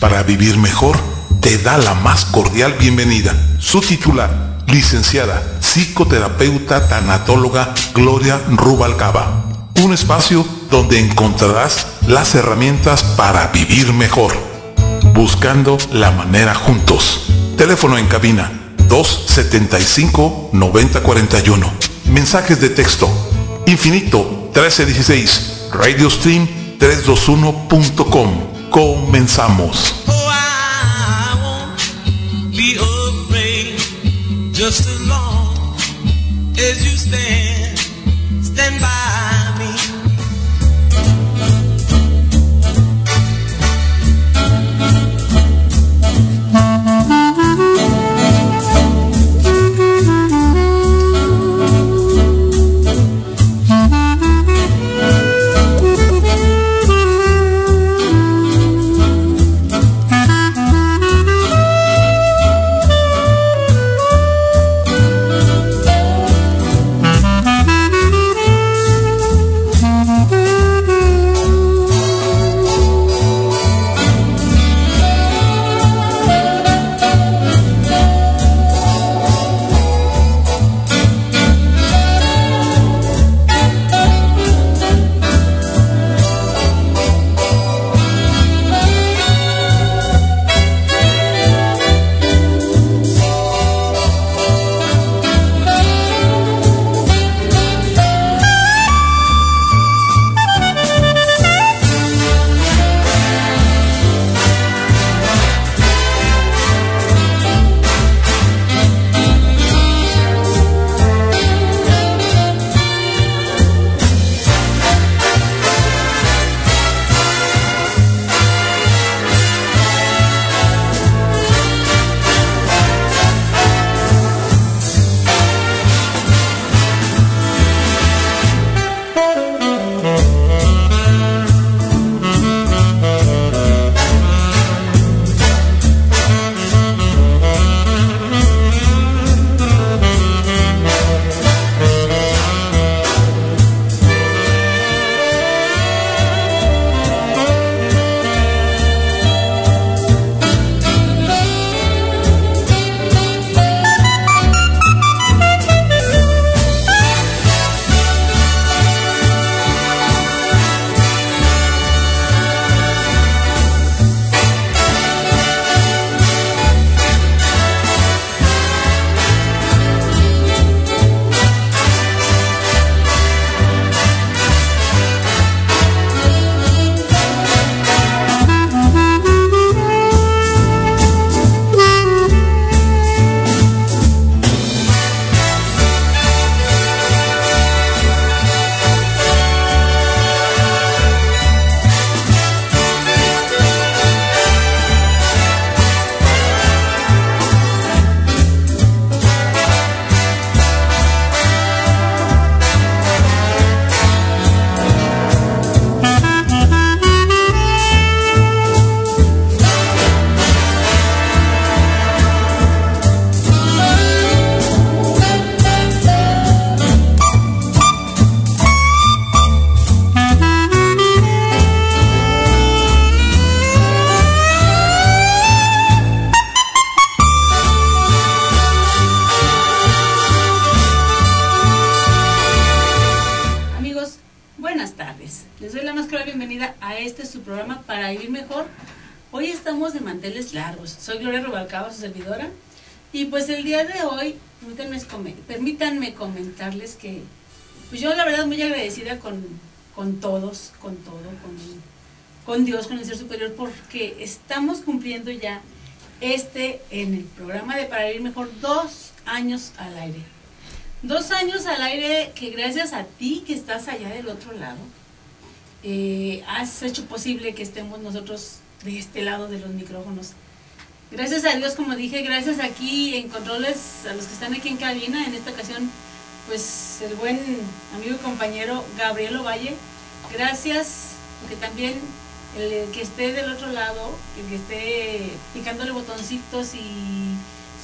Para vivir mejor, te da la más cordial bienvenida. Su titular, licenciada, psicoterapeuta, tanatóloga Gloria Rubalcaba. Un espacio donde encontrarás las herramientas para vivir mejor. Buscando la manera juntos. Teléfono en cabina 275-9041. Mensajes de texto. Infinito 1316. Radio Stream 321.com. Comenzamos. Oh, I won't be afraid just as long as you stand, stand by estamos cumpliendo ya este en el programa de Para Vivir Mejor dos años al aire. Dos años al aire que gracias a ti que estás allá del otro lado, eh, has hecho posible que estemos nosotros de este lado de los micrófonos. Gracias a Dios, como dije, gracias aquí en controles, a los que están aquí en cabina, en esta ocasión, pues el buen amigo y compañero Gabriel Ovalle. Gracias, porque también el que esté del otro lado, el que esté picándole botoncitos y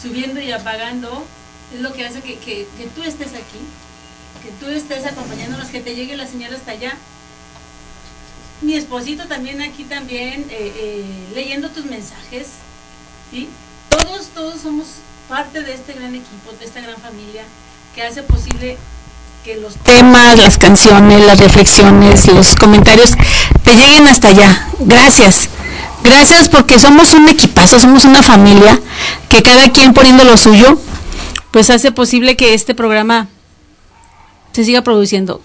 subiendo y apagando, es lo que hace que, que, que tú estés aquí, que tú estés acompañándonos, que te llegue la señal hasta allá. Mi esposito también aquí también, eh, eh, leyendo tus mensajes, ¿sí? Todos, todos somos parte de este gran equipo, de esta gran familia, que hace posible que los temas, las canciones, las reflexiones, los comentarios te lleguen hasta allá. Gracias. Gracias porque somos un equipazo, somos una familia que cada quien poniendo lo suyo, pues hace posible que este programa se siga produciendo.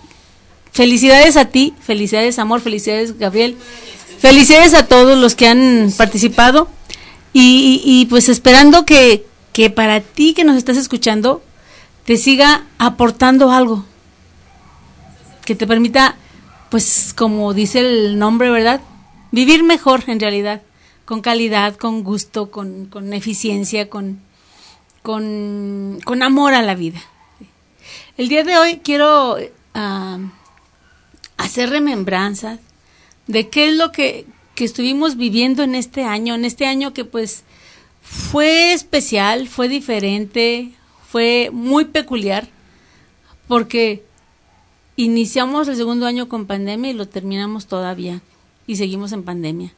Felicidades a ti, felicidades amor, felicidades Gabriel, felicidades a todos los que han participado y, pues esperando que, que para ti que nos estás escuchando te siga aportando algo que te permita, pues como dice el nombre, ¿verdad? Vivir mejor en realidad, con calidad, con gusto, con, con eficiencia, con, con, con, amor a la vida. El día de hoy quiero uh, hacer remembranzas de qué es lo que, que estuvimos viviendo en este año, en este año que pues fue especial, fue diferente, fue muy peculiar porque iniciamos el segundo año con pandemia y lo terminamos todavía y seguimos en pandemia.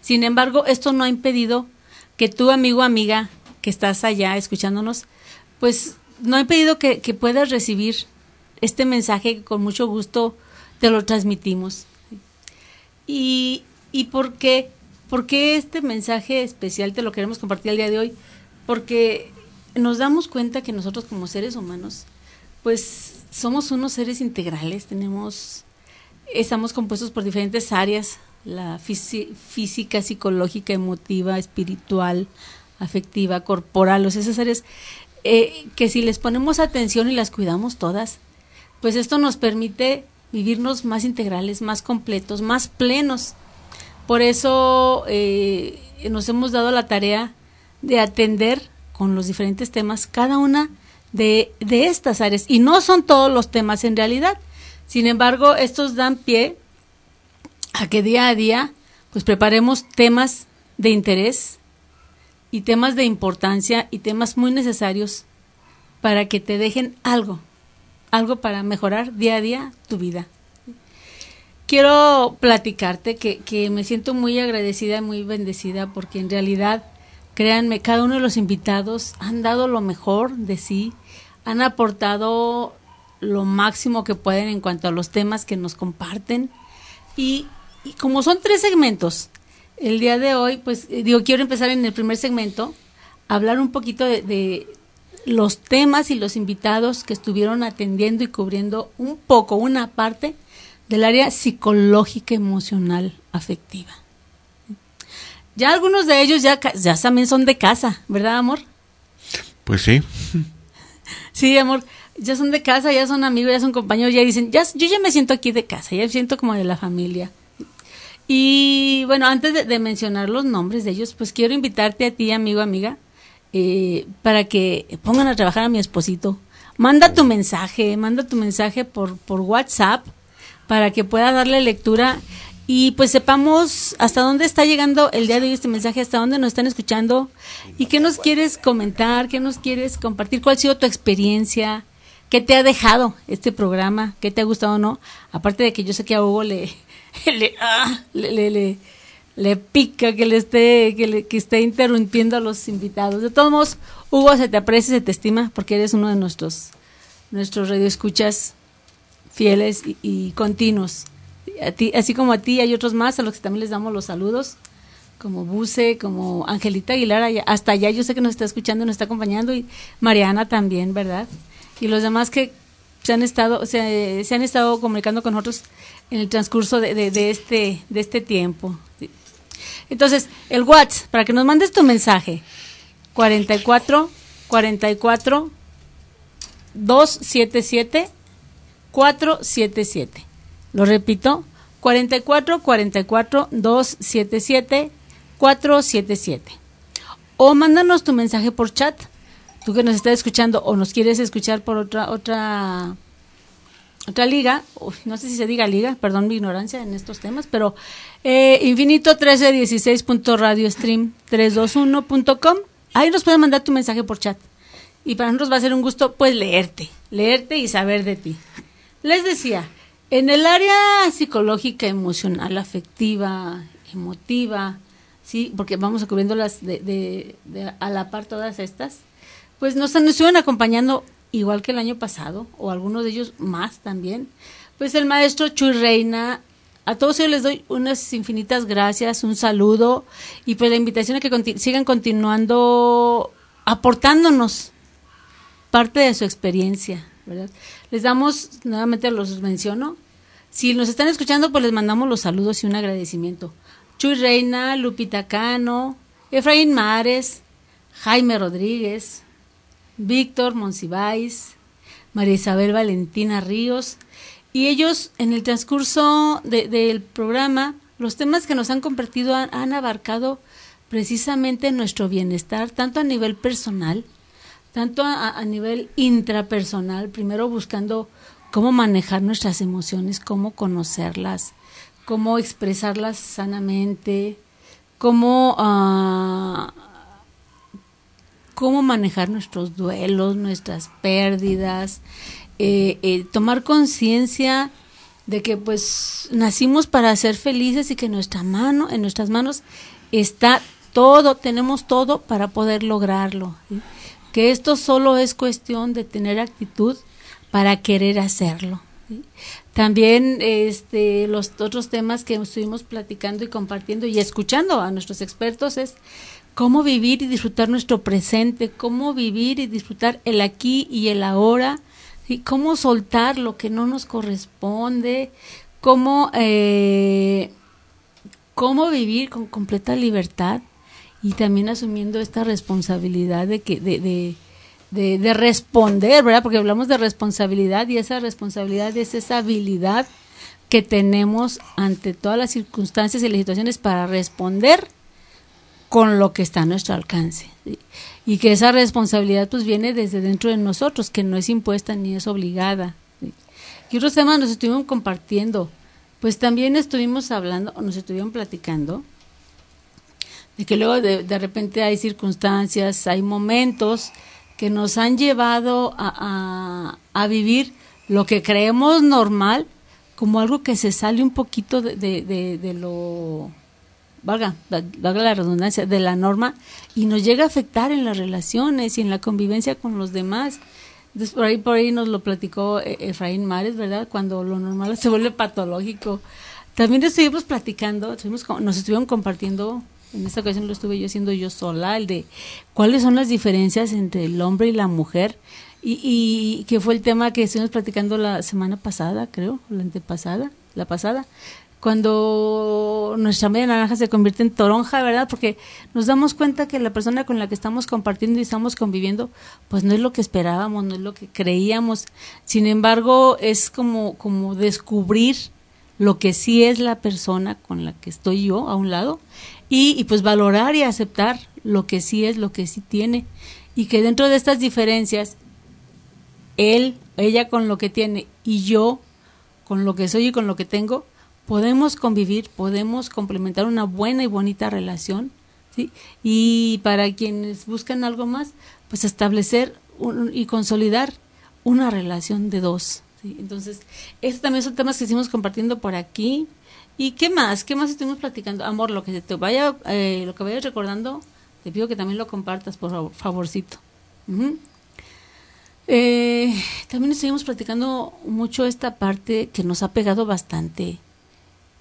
Sin embargo, esto no ha impedido que tu amigo amiga que estás allá escuchándonos, pues no ha impedido que, que puedas recibir este mensaje que con mucho gusto te lo transmitimos. ¿Y, y por qué? ¿Por qué este mensaje especial te lo queremos compartir el día de hoy? Porque nos damos cuenta que nosotros como seres humanos, pues somos unos seres integrales, tenemos, estamos compuestos por diferentes áreas, la física, psicológica, emotiva, espiritual, afectiva, corporal, o sea, esas áreas eh, que si les ponemos atención y las cuidamos todas, pues esto nos permite vivirnos más integrales, más completos, más plenos. Por eso eh, nos hemos dado la tarea de atender con los diferentes temas, cada una de, de estas áreas. Y no son todos los temas en realidad. Sin embargo, estos dan pie a que día a día pues preparemos temas de interés y temas de importancia y temas muy necesarios para que te dejen algo, algo para mejorar día a día tu vida. Quiero platicarte que, que me siento muy agradecida y muy bendecida porque en realidad Créanme, cada uno de los invitados han dado lo mejor de sí, han aportado lo máximo que pueden en cuanto a los temas que nos comparten. Y, como son tres segmentos, el día de hoy, pues eh, digo, quiero empezar en el primer segmento, hablar un poquito de, de los temas y los invitados que estuvieron atendiendo y cubriendo un poco, una parte del área psicológica, emocional, afectiva. Ya algunos de ellos ya, ya también son de casa, ¿verdad, amor? Pues sí. Sí, amor, ya son de casa, ya son amigos, ya son compañeros, ya dicen, ya, yo ya me siento aquí de casa, ya me siento como de la familia. Y bueno, antes de, mencionar los nombres de ellos, pues quiero invitarte a ti, amigo, amiga, eh, para que pongan a trabajar a mi esposito. Manda tu mensaje, manda tu mensaje por, por WhatsApp para que pueda darle lectura y pues sepamos hasta dónde está llegando el día de hoy este mensaje, hasta dónde nos están escuchando. Y qué nos quieres comentar, qué nos quieres compartir, cuál ha sido tu experiencia, qué te ha dejado este programa, qué te ha gustado o no. Aparte de que yo sé que a Hugo le, le, ah, le, le, le, pica que le esté, que, le, que esté interrumpiendo a los invitados. De todos modos, Hugo, se te aprecia, se te estima porque eres uno de nuestros, nuestros radioescuchas fieles y, y continuos así como a ti hay otros más a los que también les damos los saludos, como Buse, como Angelita Aguilar, hasta allá yo sé que nos está escuchando, nos está acompañando y Mariana también, ¿verdad? Y los demás que se han estado, se, se han estado comunicando con nosotros en el transcurso de, de, este, de este tiempo. Entonces, el WhatsApp, para que nos mandes tu mensaje, 44 44 277 477. Lo repito, 44 44 277 477. O mándanos tu mensaje por chat. Tú que nos estás escuchando o nos quieres escuchar por otra otra otra liga, no sé si se diga liga, perdón mi ignorancia en estos temas, pero eh, infinito 1316.radiostream321.com. Ahí nos pueden mandar tu mensaje por chat. Y para nosotros va a ser un gusto, pues, leerte, leerte y saber de ti. Les decía, en el área psicológica, emocional, afectiva, emotiva, sí, porque vamos cubriendo las de, a la par todas estas, pues nos, nos estuvieron acompañando igual que el año pasado, o algunos de ellos más también, pues el maestro Chuy Reina. A todos ellos les doy unas infinitas gracias, un saludo y pues la invitación a que sigan continuando aportándonos parte de su experiencia, ¿verdad? Les damos, nuevamente los menciono, si nos están escuchando, pues les mandamos los saludos y un agradecimiento. Chuy Reina, Lupita Cano, Efraín Mares, Jaime Rodríguez, Víctor Monsiváis, María Isabel Valentina Ríos, y ellos en el transcurso del programa, los temas que nos han compartido han, abarcado precisamente nuestro bienestar, tanto a nivel personal, tanto a, nivel intrapersonal, primero buscando cómo manejar nuestras emociones, cómo conocerlas, cómo expresarlas sanamente, cómo uh, cómo manejar nuestros duelos, nuestras pérdidas, eh, eh, tomar conciencia de que pues nacimos para ser felices y que nuestra mano, en nuestras manos está todo, tenemos todo para poder lograrlo. Que esto solo es cuestión de tener actitud para querer hacerlo. También este, los otros temas que estuvimos platicando y compartiendo y escuchando a nuestros expertos es cómo vivir y disfrutar nuestro presente, cómo vivir y disfrutar el aquí y el ahora, y cómo soltar lo que no nos corresponde, cómo, eh, cómo vivir con completa libertad y también asumiendo esta responsabilidad de que de, de, de, de responder, ¿verdad? Porque hablamos de responsabilidad y esa responsabilidad es esa habilidad que tenemos ante todas las circunstancias y las situaciones para responder con lo que está a nuestro alcance. Y que esa responsabilidad pues viene desde dentro de nosotros, que no es impuesta ni es obligada. Y otros temas nos estuvimos compartiendo, pues también estuvimos hablando, o nos estuvieron platicando, de que luego de repente hay circunstancias, hay momentos que nos han llevado a, a, vivir lo que creemos normal como algo que se sale un poquito de, de, lo valga, valga la redundancia, de la norma y nos llega a afectar en las relaciones y en la convivencia con los demás. Entonces, por ahí, por ahí nos lo platicó eh, Efraín Mares, ¿verdad? Cuando lo normal se vuelve patológico. También estuvimos platicando, estuvimos, nos estuvieron compartiendo, en esta ocasión lo estuve yo haciendo yo sola, el de cuáles son las diferencias entre el hombre y la mujer. Y, y que fue el tema que estuvimos platicando la semana pasada, creo, la antepasada, la pasada, cuando nuestra media naranja se convierte en toronja, ¿verdad? Porque nos damos cuenta que la persona con la que estamos compartiendo y estamos conviviendo, pues no es lo que esperábamos, no es lo que creíamos. Sin embargo, es como, como descubrir lo que sí es la persona con la que estoy yo a un lado y, y pues valorar y aceptar lo que sí es, lo que sí tiene. Y que dentro de estas diferencias, él, ella con lo que tiene y yo con lo que soy y con lo que tengo, podemos convivir, podemos complementar una buena y bonita relación, ¿sí? Y para quienes buscan algo más, pues establecer y consolidar una relación de dos. Entonces, estos también son temas que estuvimos compartiendo por aquí. ¿Y qué más? ¿Qué más estuvimos platicando? Amor, lo que te vaya, eh, lo que vayas recordando, te pido que también lo compartas, por favorcito. eh, también estuvimos platicando mucho esta parte que nos ha pegado bastante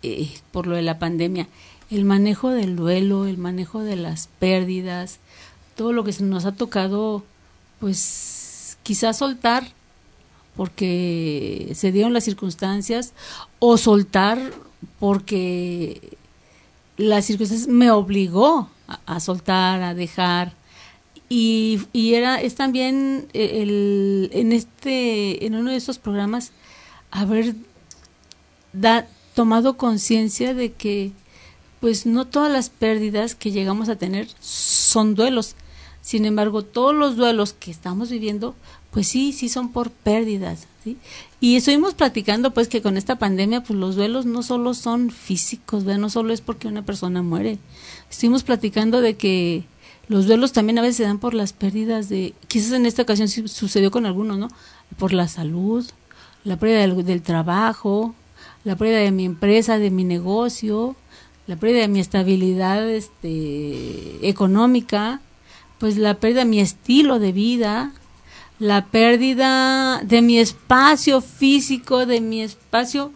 eh, por lo de la pandemia, el manejo del duelo, el manejo de las pérdidas, todo lo que se nos ha tocado, pues quizás soltar porque se dieron las circunstancias o soltar porque las circunstancias me obligó a, soltar, a dejar y, era es también eh, el, en este en uno de estos programas haber tomado conciencia de que pues no todas las pérdidas que llegamos a tener son duelos. Sin embargo, todos los duelos que estamos viviendo, pues sí, sí son por pérdidas. ¿Sí? Y estuvimos platicando pues que con esta pandemia, pues los duelos no solo son físicos, no solo es porque una persona muere. Estuvimos platicando de que los duelos también a veces se dan por las pérdidas de, quizás en esta ocasión sucedió con algunos, ¿no? Por la salud, la pérdida del, del trabajo, la pérdida de mi empresa, de mi negocio, la pérdida de mi estabilidad este, económica, pues la pérdida de mi estilo de vida, la pérdida de mi espacio físico, de mi espacio,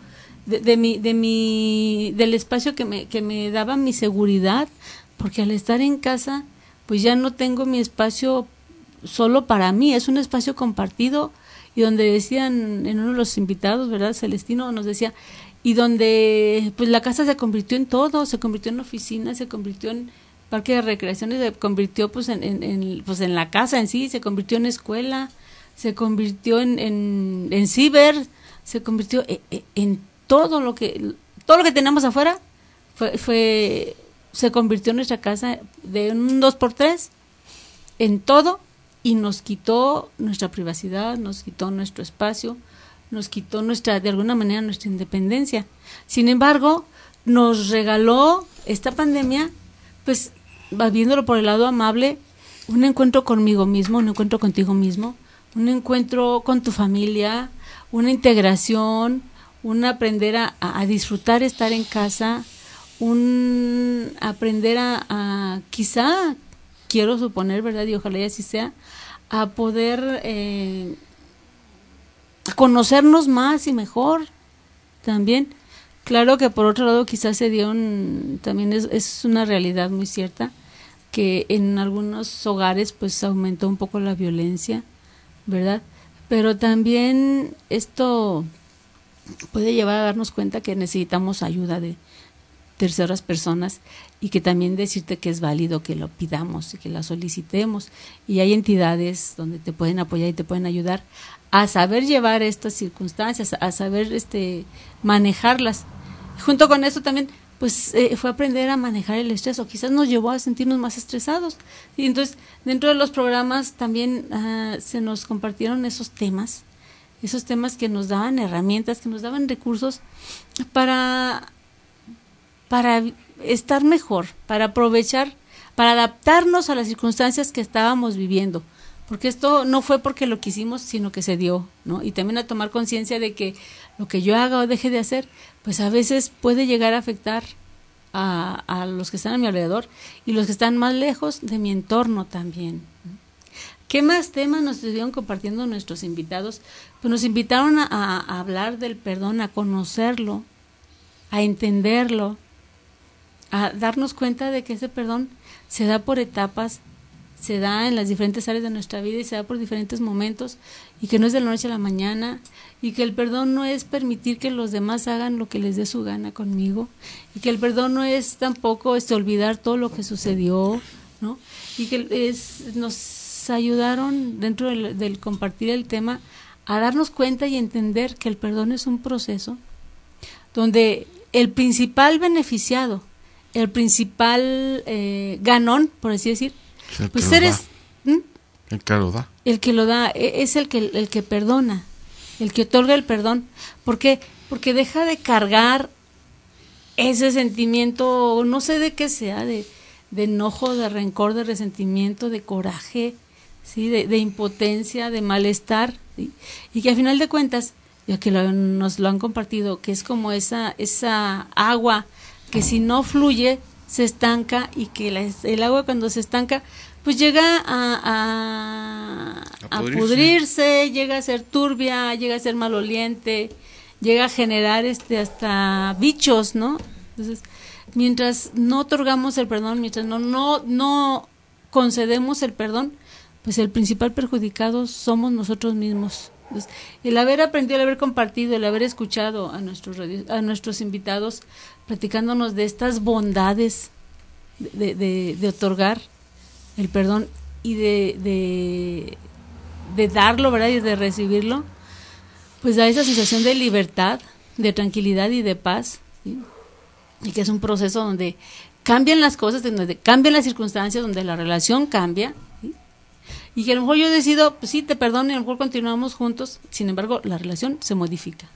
de, mi, de mi, del espacio que me, que me daba mi seguridad, porque al estar en casa, pues ya no tengo mi espacio solo para mí, es un espacio compartido y donde decían en uno de los invitados, ¿verdad? Celestino nos decía, y donde pues la casa se convirtió en todo, se convirtió en oficina, se convirtió en parque de recreaciones, se convirtió pues en, en, pues en la casa en sí, se convirtió en escuela, se convirtió en, en, en ciber, se convirtió en, en, todo lo que todo lo que tenemos afuera fue, fue se convirtió en nuestra casa de un dos por tres en todo y nos quitó nuestra privacidad, nos quitó nuestro espacio, nos quitó nuestra, de alguna manera, nuestra independencia. Sin embargo, nos regaló esta pandemia, pues, viéndolo por el lado amable, un encuentro conmigo mismo, un encuentro contigo mismo, un encuentro con tu familia, una integración, un aprender a, a disfrutar estar en casa, un aprender a, a, quizá, quiero suponer, ¿verdad? Y ojalá y así sea, a poder eh, conocernos más y mejor también. Claro que por otro lado quizás se dio un, también es, es una realidad muy cierta que en algunos hogares pues aumentó un poco la violencia, ¿verdad? Pero también esto puede llevar a darnos cuenta que necesitamos ayuda de terceras personas y que también decirte que es válido que lo pidamos y que la solicitemos. Y hay entidades donde te pueden apoyar y te pueden ayudar a saber llevar estas circunstancias, a saber este manejarlas. Junto con eso también pues eh, fue aprender a manejar el estrés o quizás nos llevó a sentirnos más estresados. Y entonces dentro de los programas también uh, se nos compartieron esos temas, esos temas que nos daban herramientas, que nos daban recursos para para estar mejor, para aprovechar, para adaptarnos a las circunstancias que estábamos viviendo porque esto no fue porque lo quisimos, sino que se dio, ¿no? Y también a tomar conciencia de que lo que yo haga o deje de hacer, pues a veces puede llegar a afectar a, a los que están a mi alrededor y los que están más lejos de mi entorno también. ¿Qué más temas nos estuvieron compartiendo nuestros invitados? Pues nos invitaron a, a hablar del perdón, a conocerlo, a entenderlo, a darnos cuenta de que ese perdón se da por etapas se da en las diferentes áreas de nuestra vida y se da por diferentes momentos y que no es de la noche a la mañana y que el perdón no es permitir que los demás hagan lo que les dé su gana conmigo y que el perdón no es tampoco este olvidar todo lo que sucedió, ¿no? Y que es, nos ayudaron dentro del, compartir el tema a darnos cuenta y entender que el perdón es un proceso donde el principal beneficiado, el principal eh, ganón, por así decir, El pues. El que lo da. el que lo da, e- es el que el que perdona, el que otorga el perdón. ¿Por qué? Porque deja de cargar ese sentimiento, no sé de qué sea, de, de enojo, de rencor, de resentimiento, de coraje, sí, de, de impotencia, de malestar, ¿sí? y que al final de cuentas, ya que lo- nos lo han compartido, que es como esa esa agua que si no fluye se estanca y que la- el agua cuando se estanca pues llega a, a, A a pudrirse. llega a ser turbia, llega a ser maloliente, llega a generar este hasta bichos, ¿no? Entonces, mientras no otorgamos el perdón, mientras no no no concedemos el perdón, pues el principal perjudicado somos nosotros mismos. Entonces, el haber aprendido, el haber compartido, el haber escuchado a nuestros a nuestros invitados platicándonos de estas bondades de, de, otorgar el perdón y de, de, darlo, ¿verdad? Y de recibirlo, pues da esa sensación de libertad, de tranquilidad y de paz. Y que es un proceso donde cambian las cosas, donde cambian las circunstancias, donde la relación cambia. Y que a lo mejor yo decido, pues sí, te perdono y a lo mejor continuamos juntos, sin embargo, la relación se modifica.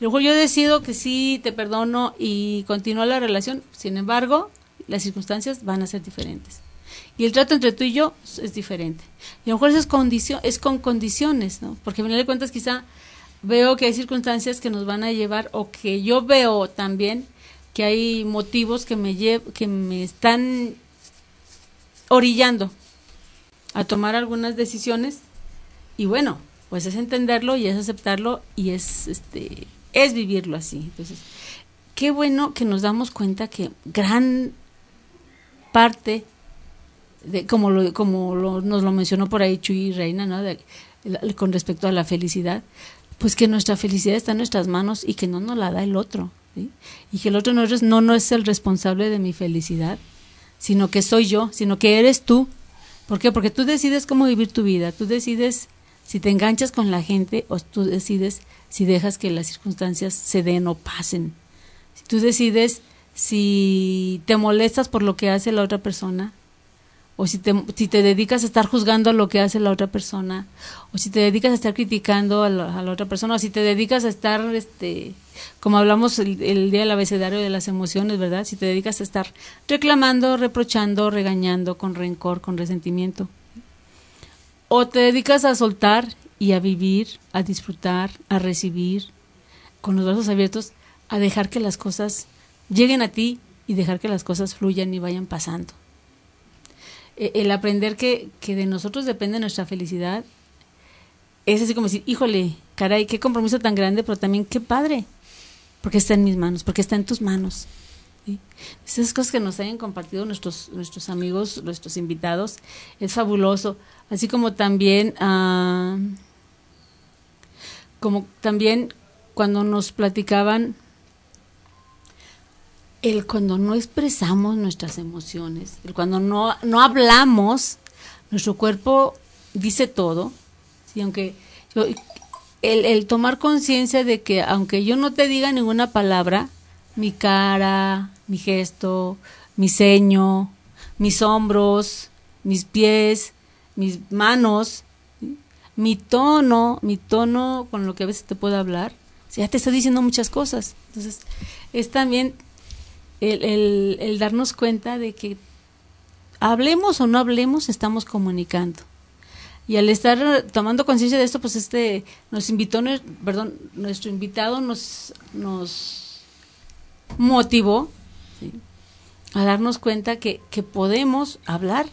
A lo mejor yo decido que sí, te perdono y continúa la relación, sin embargo, las circunstancias van a ser diferentes. Y el trato entre tú y yo es diferente. Y a lo mejor eso es, condicio es con condiciones, ¿no? Porque a final de cuentas quizá veo que hay circunstancias que nos van a llevar o que yo veo también que hay motivos que me que me están orillando a tomar algunas decisiones y bueno, pues es entenderlo y es aceptarlo y es este es vivirlo así. Entonces, qué bueno que nos damos cuenta que gran parte de, como lo, como lo, nos lo mencionó por ahí Chuy Reina, ¿no? Con respecto a la felicidad, pues que nuestra felicidad está en nuestras manos y que no nos la da el otro, y que el otro no es, no, no es el responsable de mi felicidad, sino que soy yo, sino que eres tú. ¿Por qué? Porque tú decides cómo vivir tu vida, tú decides si te enganchas con la gente o tú decides si dejas que las circunstancias se den o pasen. Si tú decides si te molestas por lo que hace la otra persona o si te, si te dedicas a estar juzgando lo que hace la otra persona, o si te dedicas a estar criticando a la, a la otra persona, o si te dedicas a estar, este, como hablamos el, el, día del abecedario de las emociones, ¿verdad? Si te dedicas a estar reclamando, reprochando, regañando, con rencor, con resentimiento. O te dedicas a soltar y a vivir, a disfrutar, a recibir, con los brazos abiertos, a dejar que las cosas lleguen a ti y dejar que las cosas fluyan y vayan pasando el aprender que, que de nosotros depende nuestra felicidad es así como decir, híjole, caray, qué compromiso tan grande, pero también qué padre, porque está en mis manos, porque está en tus manos. Esas cosas que nos hayan compartido nuestros, nuestros amigos, nuestros invitados, es fabuloso. Así como también, uh, como también cuando nos platicaban el cuando no expresamos nuestras emociones, el cuando no, no hablamos, nuestro cuerpo dice todo, ¿sí? aunque el, el tomar conciencia de que aunque yo no te diga ninguna palabra, mi cara, mi gesto, mi ceño, mis hombros, mis pies, mis manos, mi tono, mi tono con lo que a veces te puedo hablar, ya te está diciendo muchas cosas. Entonces, es también el, el, el, darnos cuenta de que hablemos o no hablemos, estamos comunicando. Y al estar tomando conciencia de esto, pues este nos invitó, perdón, nuestro invitado nos, nos motivó. A darnos cuenta que, que podemos hablar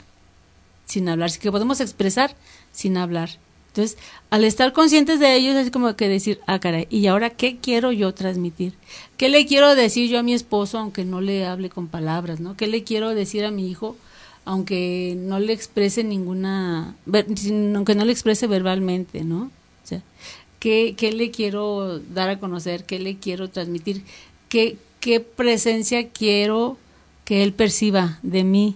sin hablar, que podemos expresar sin hablar. Entonces, al estar conscientes de ellos, es como que decir, ah, caray, ¿y ahora qué quiero yo transmitir? ¿Qué le quiero decir yo a mi esposo, aunque no le hable con palabras, ¿no? ¿Qué le quiero decir a mi hijo, aunque no le exprese ninguna, aunque no le exprese verbalmente, ¿no? O sea, ¿qué, qué le quiero dar a conocer? ¿Qué le quiero transmitir? ¿Qué, qué presencia quiero que él perciba de mí?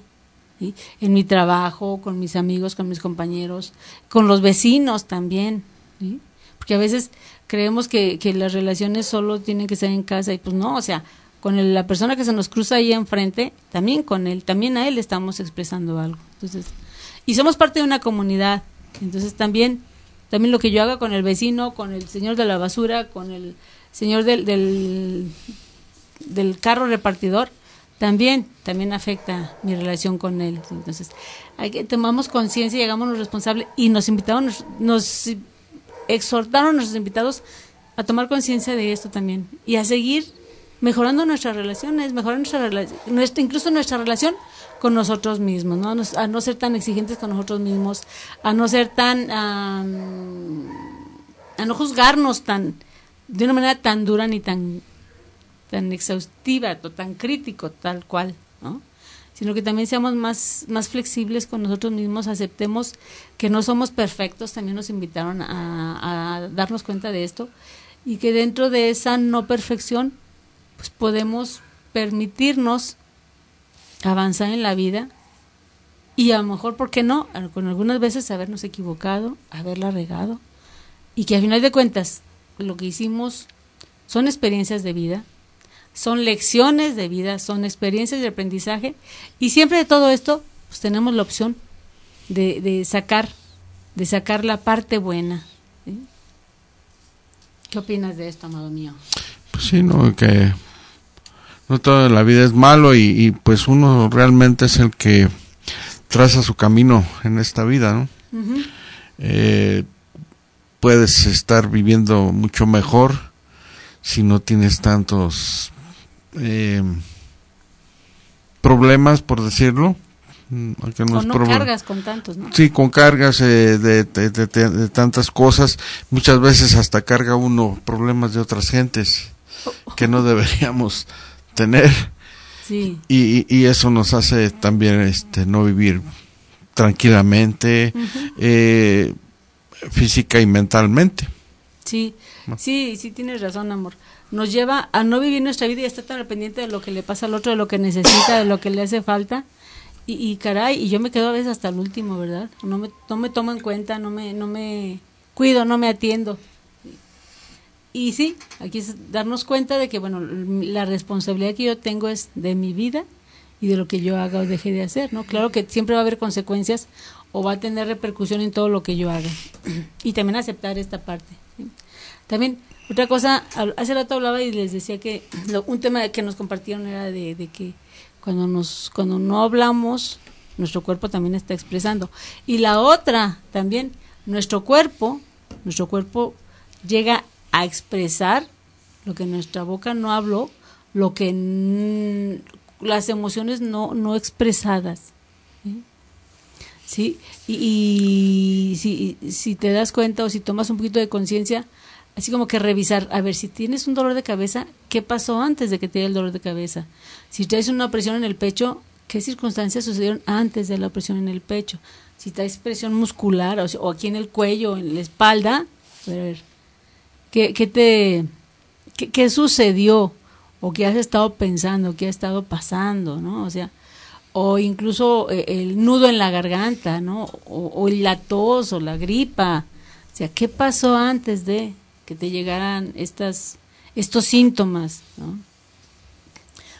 en mi trabajo, con mis amigos, con mis compañeros, con los vecinos también, porque a veces creemos que, que, las relaciones solo tienen que ser en casa y pues no, o sea, con el, la persona que se nos cruza ahí enfrente, también con él, también a él estamos expresando algo. Entonces, y somos parte de una comunidad, entonces también, también lo que yo haga con el vecino, con el señor de la basura, con el señor del, del, del carro repartidor, también, también afecta mi relación con él. Entonces, hay que tomamos conciencia y hagámonos responsables y nos invitaron, nos, nos exhortaron nuestros invitados a tomar conciencia de esto también y a seguir mejorando nuestras relaciones, mejorando nuestra, relación, nuestra incluso nuestra relación con nosotros mismos, ¿no? a no ser tan exigentes con nosotros mismos, a no ser tan, um, a no juzgarnos tan, de una manera tan dura ni tan tan exhaustiva, tan crítico, tal cual, ¿no? sino que también seamos más, más flexibles con nosotros mismos, aceptemos que no somos perfectos, también nos invitaron a, a darnos cuenta de esto, y que dentro de esa no perfección, pues podemos permitirnos avanzar en la vida y a lo mejor, ¿por qué no? Con algunas veces habernos equivocado, haberla regado y que al final de cuentas lo que hicimos son experiencias de vida, son lecciones de vida, son experiencias de aprendizaje y siempre de todo esto pues tenemos la opción de, de sacar de sacar la parte buena. ¿Qué opinas de esto, amado mío? Pues sí, no, que no toda la vida es malo y, pues uno realmente es el que traza su camino en esta vida, ¿no? Eh, puedes estar viviendo mucho mejor si no tienes tantos eh, problemas, por decirlo, no, no cargas con tantos, ¿no? Sí, con cargas eh, de, de, tantas cosas. Muchas veces hasta carga uno problemas de otras gentes que no deberíamos tener. Sí. Y, y, eso nos hace también este, no vivir tranquilamente, eh, física y mentalmente. Sí, sí, sí tienes razón, amor. Nos lleva a no vivir nuestra vida y estar tan pendiente de lo que le pasa al otro, de lo que necesita, de lo que le hace falta y, caray, y yo me quedo a veces hasta el último, ¿verdad? No me, no me tomo en cuenta, no me, no me cuido, no me atiendo. Y sí, aquí es darnos cuenta de que, bueno, la responsabilidad que yo tengo es de mi vida y de lo que yo haga o deje de hacer, ¿no? Claro que siempre va a haber consecuencias o va a tener repercusión en todo lo que yo haga. y también aceptar esta parte. También, otra cosa, hace rato hablaba y les decía que un tema que nos compartieron era de, que cuando, nos, cuando no hablamos, nuestro cuerpo también está expresando. Y la otra también, nuestro cuerpo, nuestro cuerpo llega a expresar lo que nuestra boca no habló, lo que las emociones no, no expresadas. ¿Sí? Y, y si, te das cuenta o si tomas un poquito de conciencia, así como que revisar, a ver, si tienes un dolor de cabeza, ¿qué pasó antes de que te dé el dolor de cabeza? Si traes una presión en el pecho, ¿qué circunstancias sucedieron antes de la presión en el pecho? Si traes presión muscular o, aquí en el cuello, en la espalda, a ver, ¿qué, qué te, qué, sucedió? ¿O qué has estado pensando? ¿Qué ha estado pasando? ¿No? O sea, o incluso eh, el nudo en la garganta, ¿no? O, o la tos o la gripa. O sea, ¿qué pasó antes de que te llegaran estas, estos síntomas.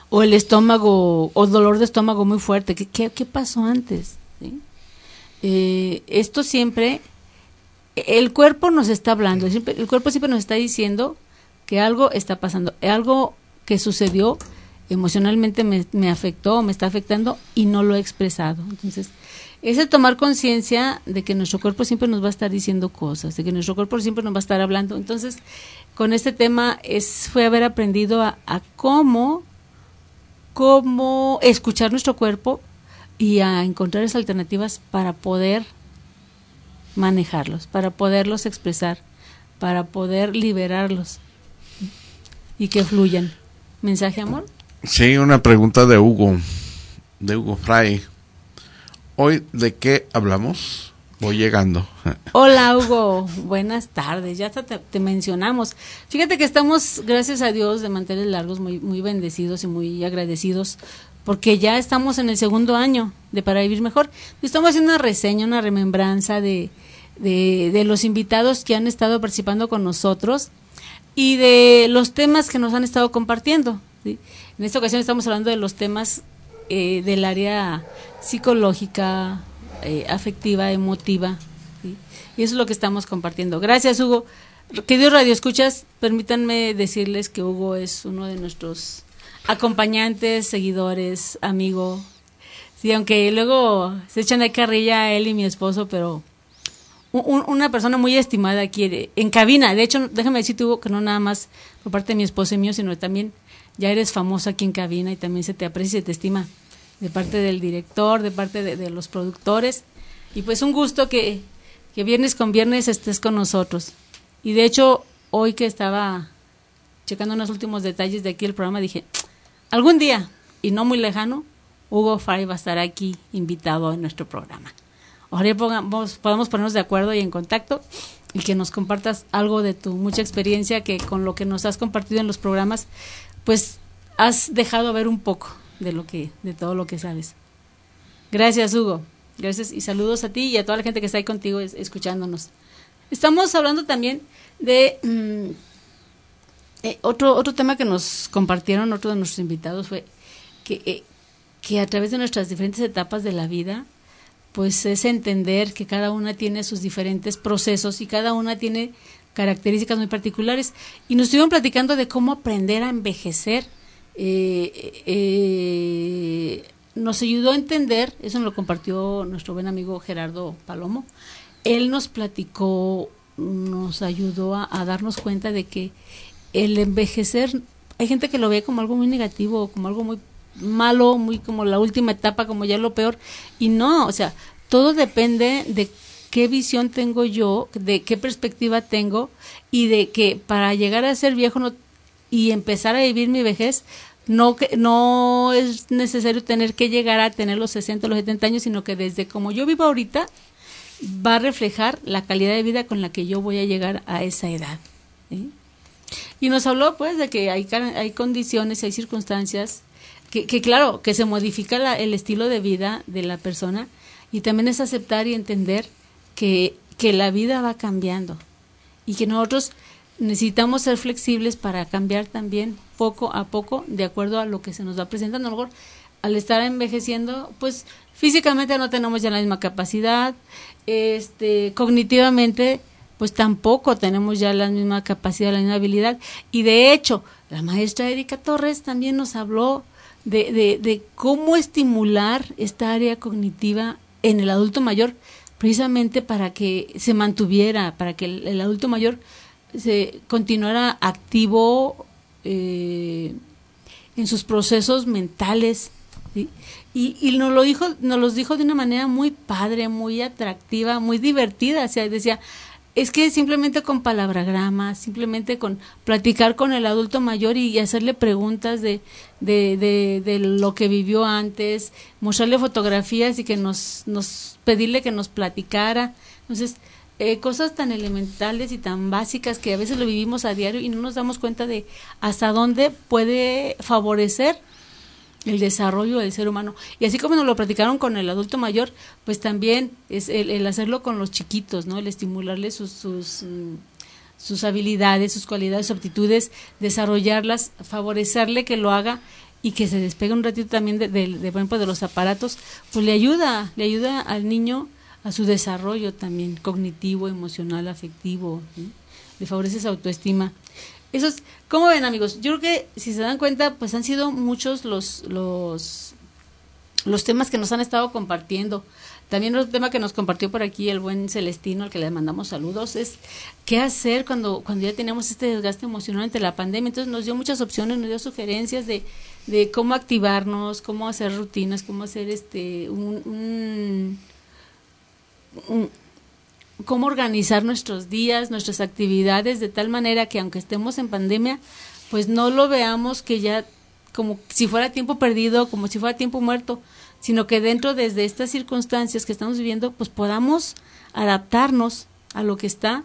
O el estómago, o dolor de estómago muy fuerte. ¿Qué, qué, pasó antes? Eh, esto siempre, el cuerpo nos está hablando, el cuerpo siempre nos está diciendo que algo está pasando, algo que sucedió emocionalmente me, me afectó, me está afectando y no lo he expresado. Entonces, es tomar conciencia de que nuestro cuerpo siempre nos va a estar diciendo cosas, de que nuestro cuerpo siempre nos va a estar hablando. Entonces, con este tema es fue haber aprendido a, cómo cómo escuchar nuestro cuerpo y a encontrar esas alternativas para poder manejarlos, para poderlos expresar, para poder liberarlos y que fluyan. ¿Mensaje, amor? Sí, una pregunta de Hugo, de Hugo Fray. Hoy, ¿de qué hablamos? Voy llegando. Hola Hugo, buenas tardes. Ya te, mencionamos. Fíjate que estamos, gracias a Dios, de mantener largos, muy, muy bendecidos y muy agradecidos, porque ya estamos en el segundo año de Para Vivir Mejor. Estamos haciendo una reseña, una remembranza de, de, los invitados que han estado participando con nosotros y de los temas que nos han estado compartiendo. En esta ocasión estamos hablando de los temas eh, del área psicológica, eh, afectiva, emotiva. Y eso es lo que estamos compartiendo. Gracias, Hugo. Queridos Radio Escuchas, permítanme decirles que Hugo es uno de nuestros acompañantes, seguidores, amigo. Sí, aunque luego se echan de carrilla él y mi esposo, pero una persona muy estimada aquí en cabina. De hecho, déjame decirte, Hugo, que no nada más por parte de mi esposo y mío, sino también ya eres famoso aquí en cabina y también se te aprecia y se te estima de parte del director, de parte de, los productores. Y pues un gusto que, que viernes con viernes estés con nosotros. Y de hecho, hoy que estaba checando unos últimos detalles de aquí el programa, dije, algún día, y no muy lejano, Hugo Fray va a estar aquí invitado en nuestro programa. Ojalá podamos, podamos ponernos de acuerdo y en contacto y que nos compartas algo de tu mucha experiencia que con lo que nos has compartido en los programas, pues has dejado ver un poco de lo que de todo lo que sabes. Gracias, Hugo. Gracias y saludos a ti y a toda la gente que está ahí contigo escuchándonos. Estamos hablando también de mm, eh, otro otro tema que nos compartieron otro de nuestros invitados fue que eh, que a través de nuestras diferentes etapas de la vida pues es entender que cada una tiene sus diferentes procesos y cada una tiene características muy particulares. Y nos estuvieron platicando de cómo aprender a envejecer. Eh, eh, nos ayudó a entender, eso nos lo compartió nuestro buen amigo Gerardo Palomo, él nos platicó, nos ayudó a, a darnos cuenta de que el envejecer, hay gente que lo ve como algo muy negativo, como algo muy malo, muy como la última etapa, como ya lo peor, y no, o sea, todo depende de qué visión tengo yo, de qué perspectiva tengo y de que para llegar a ser viejo no, y empezar a vivir mi vejez, no, no es necesario tener que llegar a tener los 60 o los 70 años, sino que desde como yo vivo ahorita, va a reflejar la calidad de vida con la que yo voy a llegar a esa edad. Y nos habló pues de que hay, hay condiciones, hay circunstancias que, que claro, que se modifica el estilo de vida de la persona y también es aceptar y entender que, que la vida va cambiando y que nosotros necesitamos ser flexibles para cambiar también poco a poco de acuerdo a lo que se nos va presentando. A lo mejor al estar envejeciendo, pues físicamente no tenemos ya la misma capacidad, este, cognitivamente, pues tampoco tenemos ya la misma capacidad, la misma habilidad. Y de hecho, la maestra Erika Torres también nos habló de, de, de cómo estimular esta área cognitiva en el adulto mayor precisamente para que se mantuviera, para que el, adulto mayor se continuara activo eh, en sus procesos mentales. Y, y nos lo dijo, nos los dijo de una manera muy padre, muy atractiva, muy divertida. O sea, decía, es que simplemente con palabragrama, simplemente con platicar con el adulto mayor y, hacerle preguntas de, de, de, de, lo que vivió antes, mostrarle fotografías y que nos, nos pedirle que nos platicara. Entonces, eh, cosas tan elementales y tan básicas que a veces lo vivimos a diario y no nos damos cuenta de hasta dónde puede favorecer el desarrollo del ser humano. Y así como nos lo platicaron con el adulto mayor, pues también es el, hacerlo con los chiquitos, ¿no? El estimularles sus, sus, mm, sus habilidades, sus cualidades, sus aptitudes, desarrollarlas, favorecerle que lo haga y que se despegue un ratito también de, de, de, de los aparatos, pues le ayuda, le ayuda al niño a su desarrollo también cognitivo, emocional, afectivo, le favorece su autoestima. Eso es, ¿cómo ven amigos? Yo creo que si se dan cuenta, pues han sido muchos los, los, los temas que nos han estado compartiendo. También otro tema que nos compartió por aquí el buen Celestino, al que le mandamos saludos, es qué hacer cuando, cuando ya tenemos este desgaste emocional ante la pandemia. Entonces nos dio muchas opciones, nos dio sugerencias de, de cómo activarnos, cómo hacer rutinas, cómo hacer este un cómo organizar nuestros días, nuestras actividades, de tal manera que aunque estemos en pandemia, pues no lo veamos que ya como si fuera tiempo perdido, como si fuera tiempo muerto, sino que dentro desde estas circunstancias que estamos viviendo, pues podamos adaptarnos a lo que está,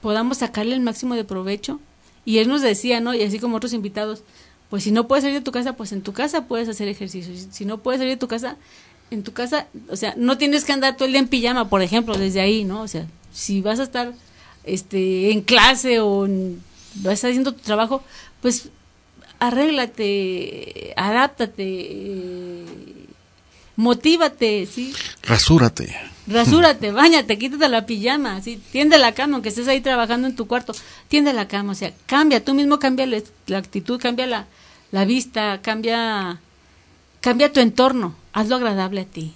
podamos sacarle el máximo de provecho. Y él nos decía, ¿no? Y así como otros invitados, pues si no puedes salir de tu casa, pues en tu casa puedes hacer ejercicio. Si no puedes salir de tu casa, en tu casa, o sea, no tienes que andar todo el día en pijama, por ejemplo, desde ahí, ¿no? O sea, si vas a estar este en clase o vas a estar haciendo tu trabajo, pues arréglate, adáptate, eh, motívate, ¿sí? Rasúrate. Rasúrate, bañate, quítate la pijama, ¿sí? Tiende la cama, aunque estés ahí trabajando en tu cuarto, tiende la cama, o sea, cambia, tú mismo cambia la, actitud, cambia la, la vista, cambia, cambia tu entorno, hazlo agradable a ti.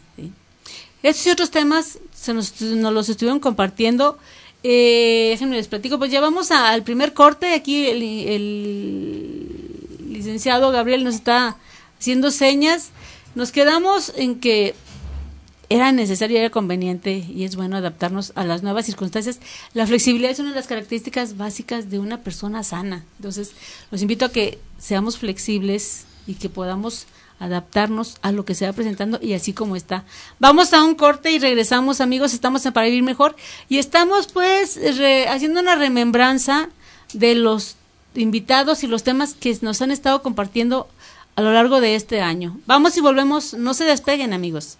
Estos y otros temas se nos, los estuvieron compartiendo. Eh, déjenme les platico, pues ya vamos al primer corte. Aquí el, el licenciado Gabriel nos está haciendo señas. Nos quedamos en que era necesario, era conveniente y es bueno adaptarnos a las nuevas circunstancias. La flexibilidad es una de las características básicas de una persona sana. Entonces, los invito a que seamos flexibles y que podamos adaptarnos a lo que se va presentando y así como está. Vamos a un corte y regresamos amigos, estamos para vivir mejor y estamos pues haciendo una remembranza de los invitados y los temas que nos han estado compartiendo a lo largo de este año. Vamos y volvemos, no se despeguen amigos.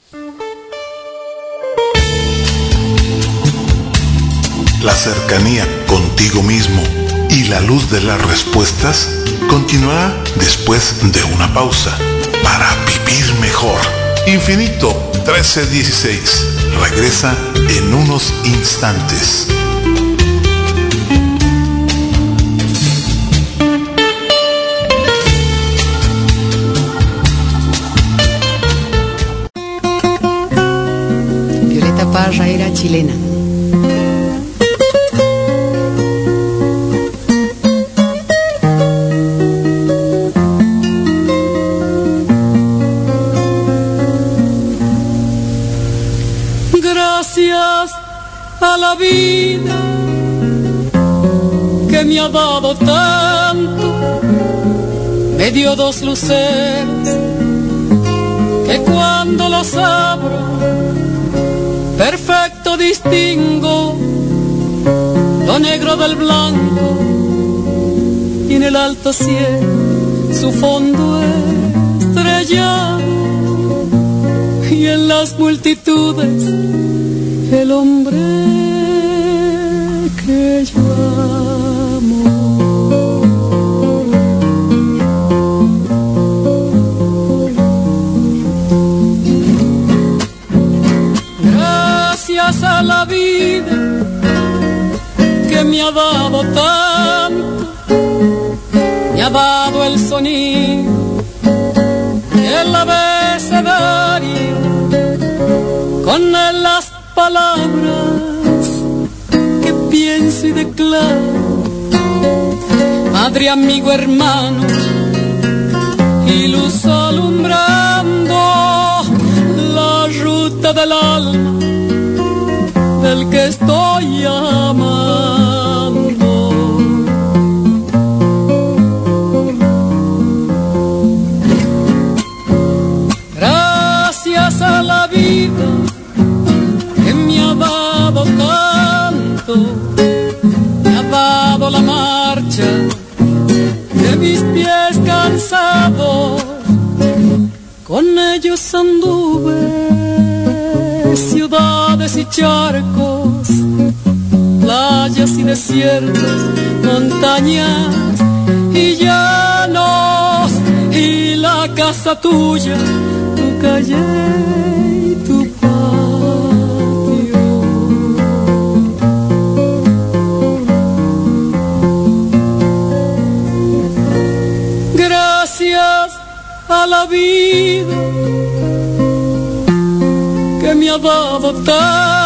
La cercanía contigo mismo y la luz de las respuestas continuará después de una pausa para vivir mejor. Infinito 1316 regresa en unos instantes. Violeta Parra era chilena. Me dio dos luceros que cuando los abro, perfecto distingo lo negro del blanco y en el alto cielo su fondo estrellado y en las multitudes el hombre me ha dado tanto, me ha dado el sonido el abecedario. Con las palabras que pienso y declaro madre amigo hermano y luz alumbrando la ruta del alma del que estoy charcos, playas y desiertos, montañas y llanos y la casa tuya, tu calle y tu patio. Gracias a la vida que me ha dado tanto,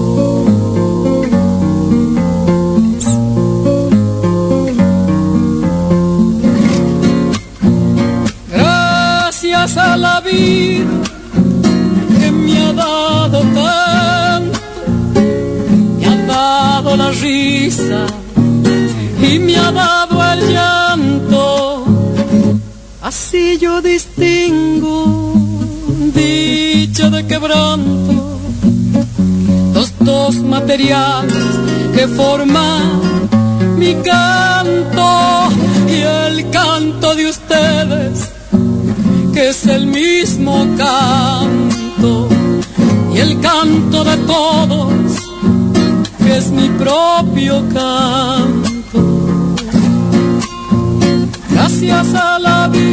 A la vida que me ha dado tanto, me ha dado la risa y me ha dado el llanto. Así yo distingo dicha de quebranto, los dos materiales que forman mi canto es el mismo canto, y el canto de todos, que es mi propio canto. Gracias a la vida,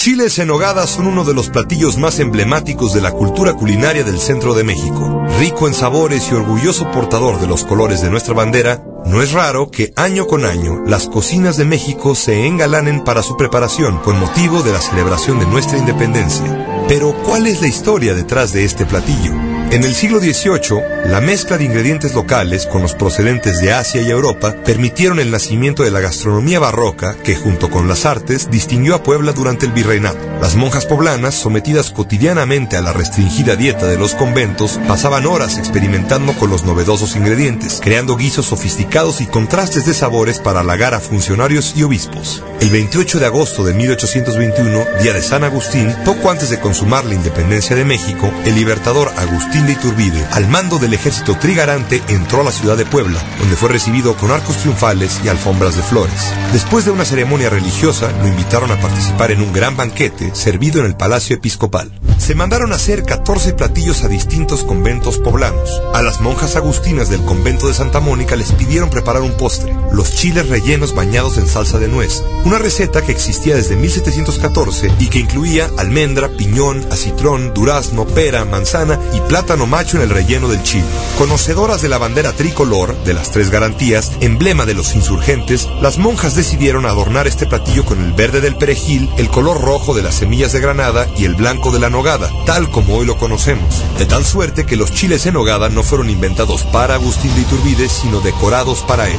chiles en nogada son uno de los platillos más emblemáticos de la cultura culinaria del centro de México. Rico en sabores y orgulloso portador de los colores de nuestra bandera, no es raro que año con año las cocinas de México se engalanen para su preparación con motivo de la celebración de nuestra independencia. Pero, ¿cuál es la historia detrás de este platillo? En el siglo XVIII, la mezcla de ingredientes locales con los procedentes de Asia y Europa permitieron el nacimiento de la gastronomía barroca que, junto con las artes, distinguió a Puebla durante el virreinato. Las monjas poblanas, sometidas cotidianamente a la restringida dieta de los conventos, pasaban horas experimentando con los novedosos ingredientes, creando guisos sofisticados y contrastes de sabores para halagar a funcionarios y obispos. El 28 de agosto de 1821, día de San Agustín, poco antes de consumar la independencia de México, el libertador Agustín de Iturbide, al mando del ejército trigarante, entró a la ciudad de Puebla, donde fue recibido con arcos triunfales y alfombras de flores. Después de una ceremonia religiosa, lo invitaron a participar en un gran banquete servido en el Palacio Episcopal. Se mandaron a hacer 14 platillos a distintos conventos poblanos. A las monjas agustinas del convento de Santa Mónica les pidieron preparar un postre, los chiles rellenos bañados en salsa de nuez, una receta que existía desde 1714 y que incluía almendra, piñón, acitrón, durazno, pera, manzana y plátano macho en el relleno del chile. Conocedoras de la bandera tricolor, de las tres garantías, emblema de los insurgentes, las monjas decidieron adornar este platillo con el verde del perejil, el color rojo de las semillas de granada y el blanco de la nogada, tal como hoy lo conocemos. De tal suerte que los chiles en nogada no fueron inventados para Agustín de Iturbide, sino decorados para él.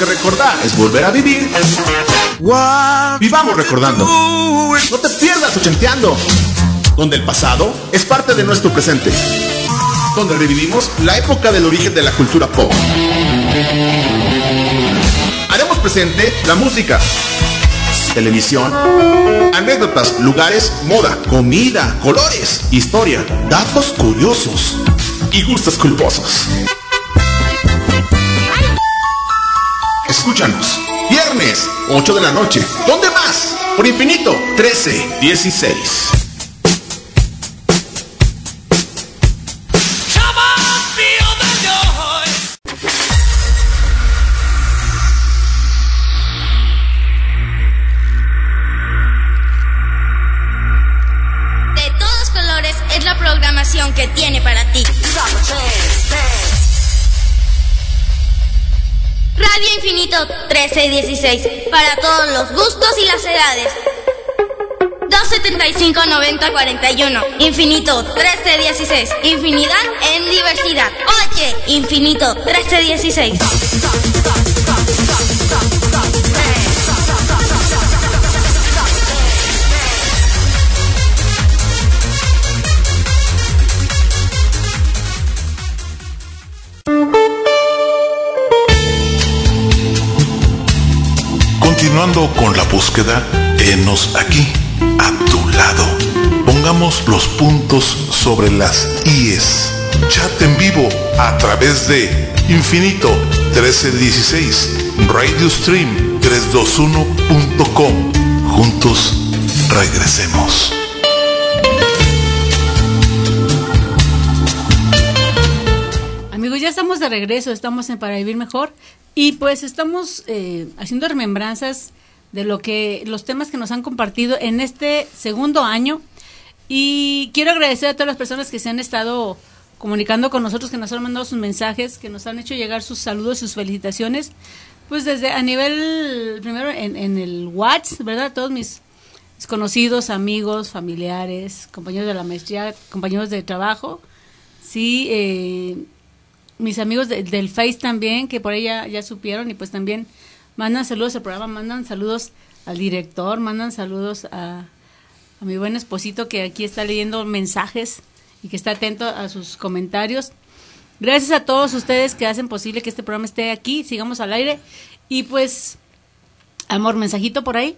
Porque recordar es volver a vivir. Vivamos recordando. No te pierdas ochenteando. Donde el pasado es parte de nuestro presente. Donde revivimos la época del origen de la cultura pop. Haremos presente la música, televisión, anécdotas, lugares, moda, comida, colores, historia, datos curiosos y gustos culposos. Escúchanos. Viernes, 8 de la noche. ¿Dónde más? Por Infinito, 13, Infinito 1316 para todos los gustos y las edades. 275 90 41 Infinito 1316 Infinidad en diversidad. Oye, Infinito 1316. Con la búsqueda, enos aquí, a tu lado. Pongamos los puntos sobre las IES. Chat en vivo a través de Infinito 1316, Radio Stream 321.com. Juntos regresemos. Amigos, ya estamos de regreso, estamos en Para Vivir Mejor y pues estamos eh, haciendo remembranzas de lo que los temas que nos han compartido en este segundo año. Y quiero agradecer a todas las personas que se han estado comunicando con nosotros, que nos han mandado sus mensajes, que nos han hecho llegar sus saludos y sus felicitaciones, pues desde a nivel, primero en, en el WhatsApp, ¿verdad? Todos mis, conocidos, amigos, familiares, compañeros de la maestría, compañeros de trabajo, sí, eh, mis amigos de- del Face también, que por ahí ya, ya supieron y pues también mandan saludos al programa, mandan saludos al director, mandan saludos a, a mi buen esposito que aquí está leyendo mensajes y que está atento a sus comentarios. Gracias a todos ustedes que hacen posible que este programa esté aquí, sigamos al aire y pues, amor, mensajito por ahí.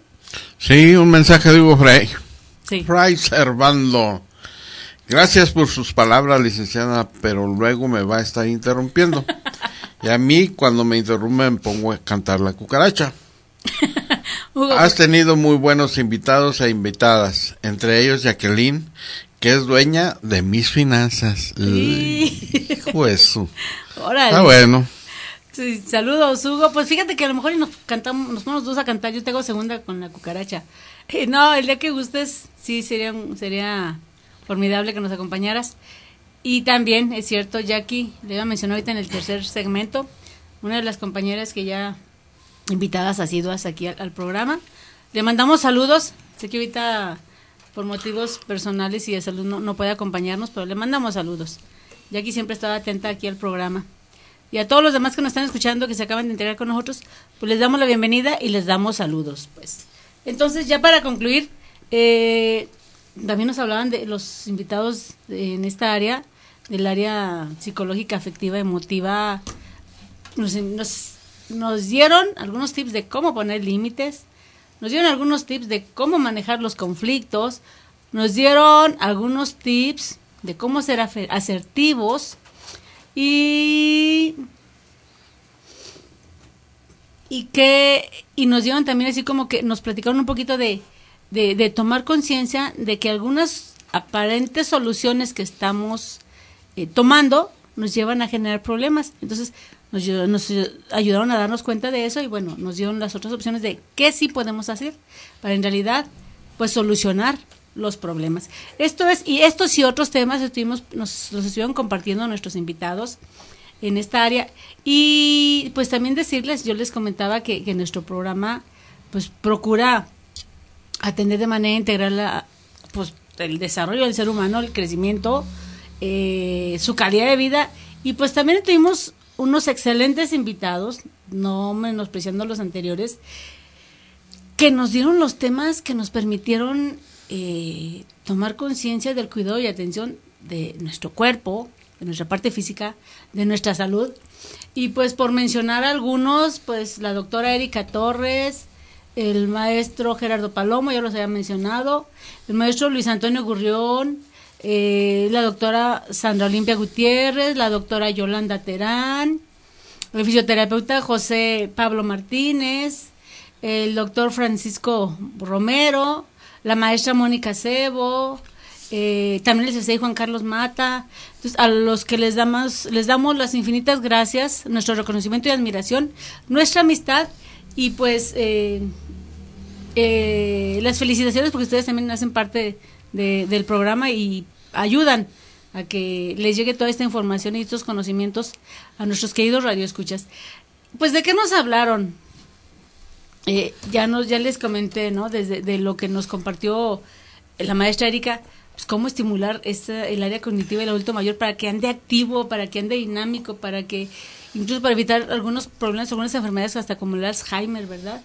Sí, un mensaje de Hugo Frey. Sí. Fray Servando. Gracias por sus palabras, licenciada, pero luego me va a estar interrumpiendo. Y a mí, cuando me interrumpe, me pongo a cantar la cucaracha. Hugo, Has tenido muy buenos invitados e invitadas, entre ellos Jacqueline, que es dueña de mis finanzas. Sí. Hijo órale. Ah, bueno. Sí, saludos, Hugo. Pues fíjate que a lo mejor y nos cantamos, nos ponemos dos a cantar. Yo tengo segunda con la cucaracha. Eh, no, el día que gustes, sí, sería, sería formidable que nos acompañaras. Y también, es cierto, Jackie, le iba a mencionar ahorita en el tercer segmento, una de las compañeras que ya invitadas asiduas aquí al, programa. Le mandamos saludos. Sé que ahorita por motivos personales y de salud no, no puede acompañarnos, pero le mandamos saludos. Jackie siempre estaba atenta aquí al programa. Y a todos los demás que nos están escuchando, que se acaban de integrar con nosotros, pues les damos la bienvenida y les damos saludos. Pues. Entonces, ya para concluir, eh, también nos hablaban de los invitados en esta área, del área psicológica, afectiva, emotiva. Nos, nos, nos dieron algunos tips de cómo poner límites, nos dieron algunos tips de cómo manejar los conflictos, nos dieron algunos tips de cómo ser asertivos. Y y que y nos dieron también así como que nos platicaron un poquito de, de, tomar conciencia de que algunas aparentes soluciones que estamos eh, tomando nos llevan a generar problemas. Entonces nos ayudaron a darnos cuenta de eso y bueno, nos dieron las otras opciones de qué sí podemos hacer para en realidad pues solucionar los problemas. Esto es, y estos y otros temas estuvimos, nos los estuvieron compartiendo nuestros invitados en esta área. Y pues también decirles, yo les comentaba que, que nuestro programa pues procura atender de manera integral la, pues, el desarrollo del ser humano, el crecimiento, eh, su calidad de vida. Y pues también tuvimos unos excelentes invitados, no menospreciando los anteriores, que nos dieron los temas que nos permitieron eh, tomar conciencia del cuidado y atención de nuestro cuerpo, de nuestra parte física, de nuestra salud. Y pues por mencionar algunos, pues la doctora Erika Torres, el maestro Gerardo Palomo, ya los había mencionado, el maestro Luis Antonio Gurrión, eh, la doctora Sandra Olimpia Gutiérrez, la doctora Yolanda Terán, el fisioterapeuta José Pablo Martínez, el doctor Francisco Romero, la maestra Mónica Cebo, eh, también el sensei Juan Carlos Mata, Entonces, a los que les damos, les damos las infinitas gracias, nuestro reconocimiento y admiración, nuestra amistad y pues eh, eh, las felicitaciones porque ustedes también hacen parte de- del programa y ayudan a que les llegue toda esta información y estos conocimientos a nuestros queridos radioescuchas. Pues de qué nos hablaron, eh, ya nos ya les comenté no desde de lo que nos compartió la maestra Erika pues cómo estimular esta, el área cognitiva del adulto mayor para que ande activo para que ande dinámico para que incluso para evitar algunos problemas algunas enfermedades hasta como el Alzheimer verdad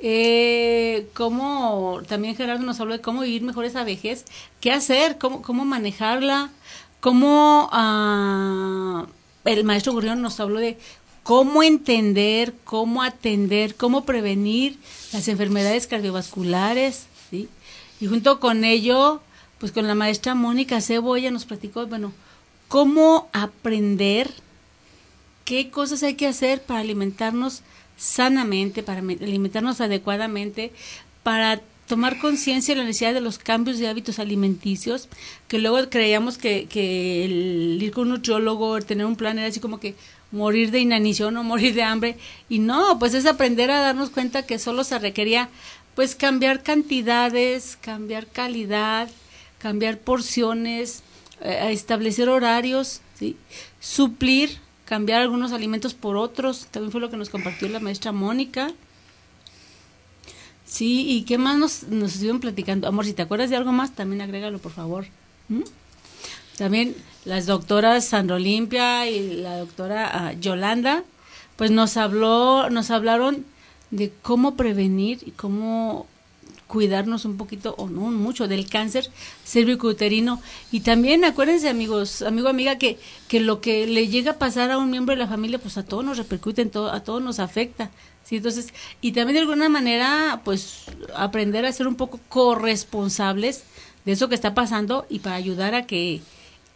eh, cómo también Gerardo nos habló de cómo vivir mejor esa vejez qué hacer cómo cómo manejarla cómo ah, el maestro Gurrión nos habló de cómo entender, cómo atender, cómo prevenir las enfermedades cardiovasculares, ¿sí? Y junto con ello, pues con la maestra Mónica Cebolla nos platicó, bueno, cómo aprender qué cosas hay que hacer para alimentarnos sanamente, para me- alimentarnos adecuadamente, para tomar conciencia de la necesidad de los cambios de hábitos alimenticios, que luego creíamos que, que el ir con un nutriólogo, el tener un plan era así como que morir de inanición o morir de hambre, y no, pues es aprender a darnos cuenta que solo se requería pues cambiar cantidades, cambiar calidad, cambiar porciones, eh, establecer horarios, suplir, cambiar algunos alimentos por otros, también fue lo que nos compartió la maestra Mónica. Sí, ¿y qué más nos, nos estuvieron platicando? Amor, si te acuerdas de algo más, también agrégalo, por favor. ¿Mm? También las doctoras Sandra Olimpia y la doctora ah, Yolanda, pues nos habló, nos hablaron de cómo prevenir y cómo cuidarnos un poquito o no mucho del cáncer cervicouterino. Y también acuérdense amigos amigo amiga que que lo que le llega a pasar a un miembro de la familia pues a todos nos repercute en todo a todos nos afecta sí entonces y también de alguna manera pues aprender a ser un poco corresponsables de eso que está pasando y para ayudar a que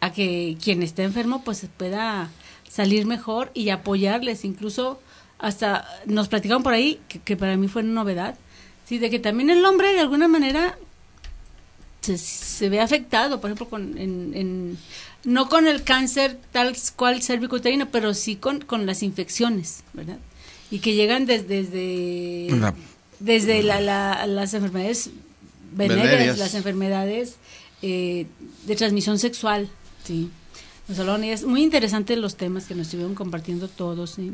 a que quien esté enfermo pues pueda salir mejor y apoyarles. Incluso hasta nos platicaron por ahí que, que para mí fue una novedad sí de que también el hombre de alguna manera se, se ve afectado, por ejemplo, con, en, en- no con el cáncer tal cual cervicuterino, pero sí con, con las infecciones, ¿verdad? Y que llegan des- desde, La- desde la- la- las enfermedades venéreas, las enfermedades eh, de transmisión sexual, sí. Nos es muy interesante los temas que nos estuvieron compartiendo todos, sí.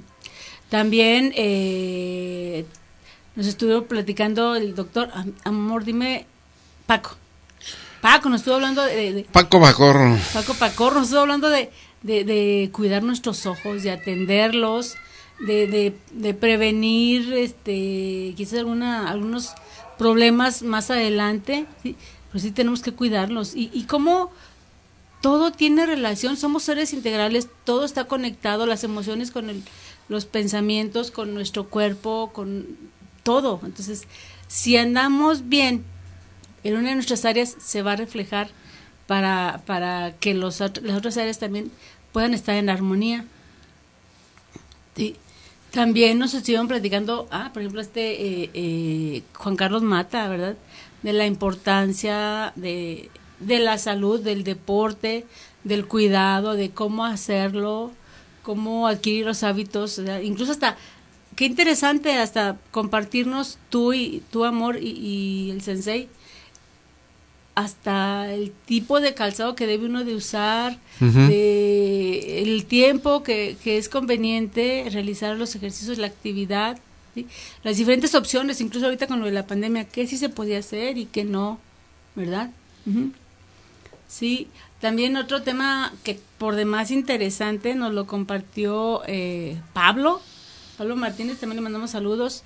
También eh, nos estuvo platicando el doctor, am- amor, dime, Paco. Paco nos estuvo hablando de, de- Paco Bacorro. Paco Pacorro, nos estuvo hablando de, de, de cuidar nuestros ojos, de atenderlos, de, de, de prevenir este quizás alguna, algunos problemas más adelante, ¿sí? pero sí tenemos que cuidarlos. Y, y cómo todo tiene relación, somos seres integrales, todo está conectado, las emociones con el, los pensamientos, con nuestro cuerpo, con todo. Entonces, si andamos bien en una de nuestras áreas, se va a reflejar para, para que los, las otras áreas también puedan estar en armonía. Sí. También nos estuvieron platicando, ah, por ejemplo, este eh, eh, Juan Carlos Mata, ¿verdad? De la importancia de, de la salud, del deporte, del cuidado, de cómo hacerlo, cómo adquirir los hábitos, incluso hasta, qué interesante hasta compartirnos tú y tu amor y, y el sensei, hasta el tipo de calzado que debe uno de usar, de el tiempo que, que es conveniente realizar los ejercicios, la actividad, ¿sí? las diferentes opciones, incluso ahorita con lo de la pandemia, qué sí se podía hacer y qué no, ¿verdad? Ujú. Sí, también otro tema que por demás interesante nos lo compartió eh, Pablo, Pablo Martínez, también le mandamos saludos.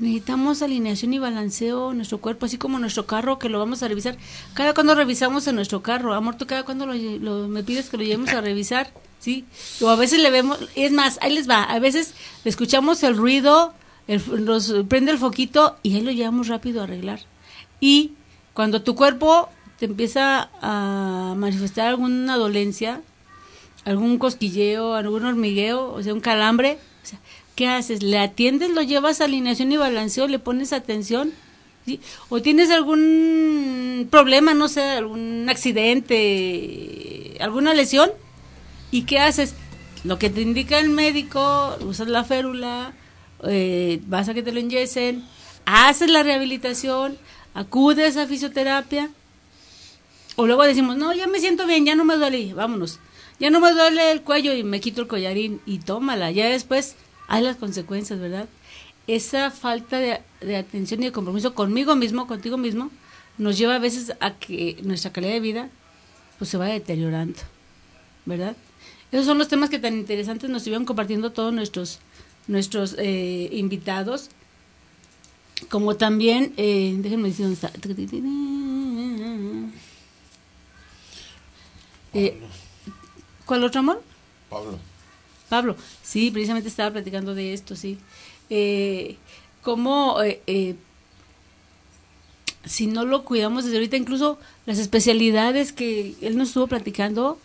Necesitamos alineación y balanceo en nuestro cuerpo, así como nuestro carro, que lo vamos a revisar. Cada cuando revisamos en nuestro carro, amor, tú cada cuando lo, me pides que lo llevemos a revisar, ¿sí? O a veces le vemos, es más, ahí les va, a veces le escuchamos el ruido, nos prende el foquito y ahí lo llevamos rápido a arreglar. Y cuando tu cuerpo te empieza a manifestar alguna dolencia, algún cosquilleo, algún hormigueo, o sea, un calambre, o sea, ¿qué haces? ¿Le atiendes, lo llevas a alineación y balanceo, le pones atención? ¿O tienes algún problema, no sé, algún accidente, alguna lesión? ¿Y qué haces? Lo que te indica el médico, usas la férula, eh, vas a que te lo inyecen, haces la rehabilitación, acudes a fisioterapia, o luego decimos, no, ya me siento bien, ya no me duele, vámonos. Ya no me duele el cuello y me quito el collarín y tómala. Ya después hay las consecuencias, ¿verdad? Esa falta de, de atención y de compromiso conmigo mismo, contigo mismo, nos lleva a veces a que nuestra calidad de vida pues se va deteriorando, ¿verdad? Esos son los temas que tan interesantes nos estuvieron compartiendo todos nuestros nuestros eh, invitados, como también, eh, déjenme decir dónde está. Eh, ¿Cuál otro amor? Pablo. Pablo, sí, precisamente estaba platicando de esto, sí. Eh, cómo eh, eh, si no lo cuidamos desde ahorita, incluso las especialidades que él nos estuvo platicando,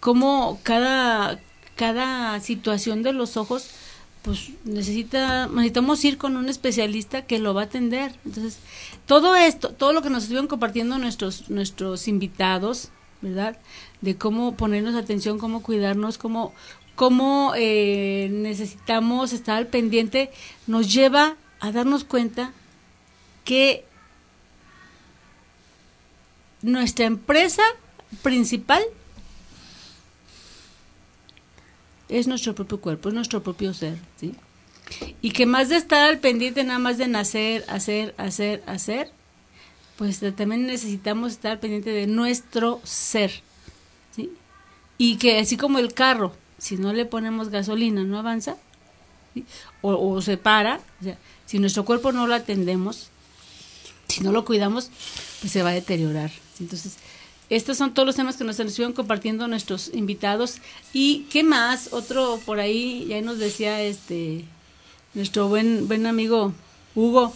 cómo cada, cada situación de los ojos, pues necesita, necesitamos ir con un especialista que lo va a atender. Entonces, todo esto, todo lo que nos estuvieron compartiendo nuestros, nuestros invitados, ¿verdad? De cómo ponernos atención, cómo cuidarnos, cómo, cómo eh, necesitamos estar al pendiente, nos lleva a darnos cuenta que nuestra empresa principal es nuestro propio cuerpo, es nuestro propio ser, ¿sí? Y que más de estar al pendiente nada más de nacer, hacer, hacer, hacer, pues también necesitamos estar pendiente de nuestro ser. Y que así como el carro, si no le ponemos gasolina, no avanza, o, se para, o sea, si nuestro cuerpo no lo atendemos, si no lo cuidamos, pues se va a deteriorar. Entonces, estos son todos los temas que nos estuvieron compartiendo nuestros invitados. ¿Y qué más? Otro por ahí, ya nos decía este nuestro buen, buen amigo Hugo,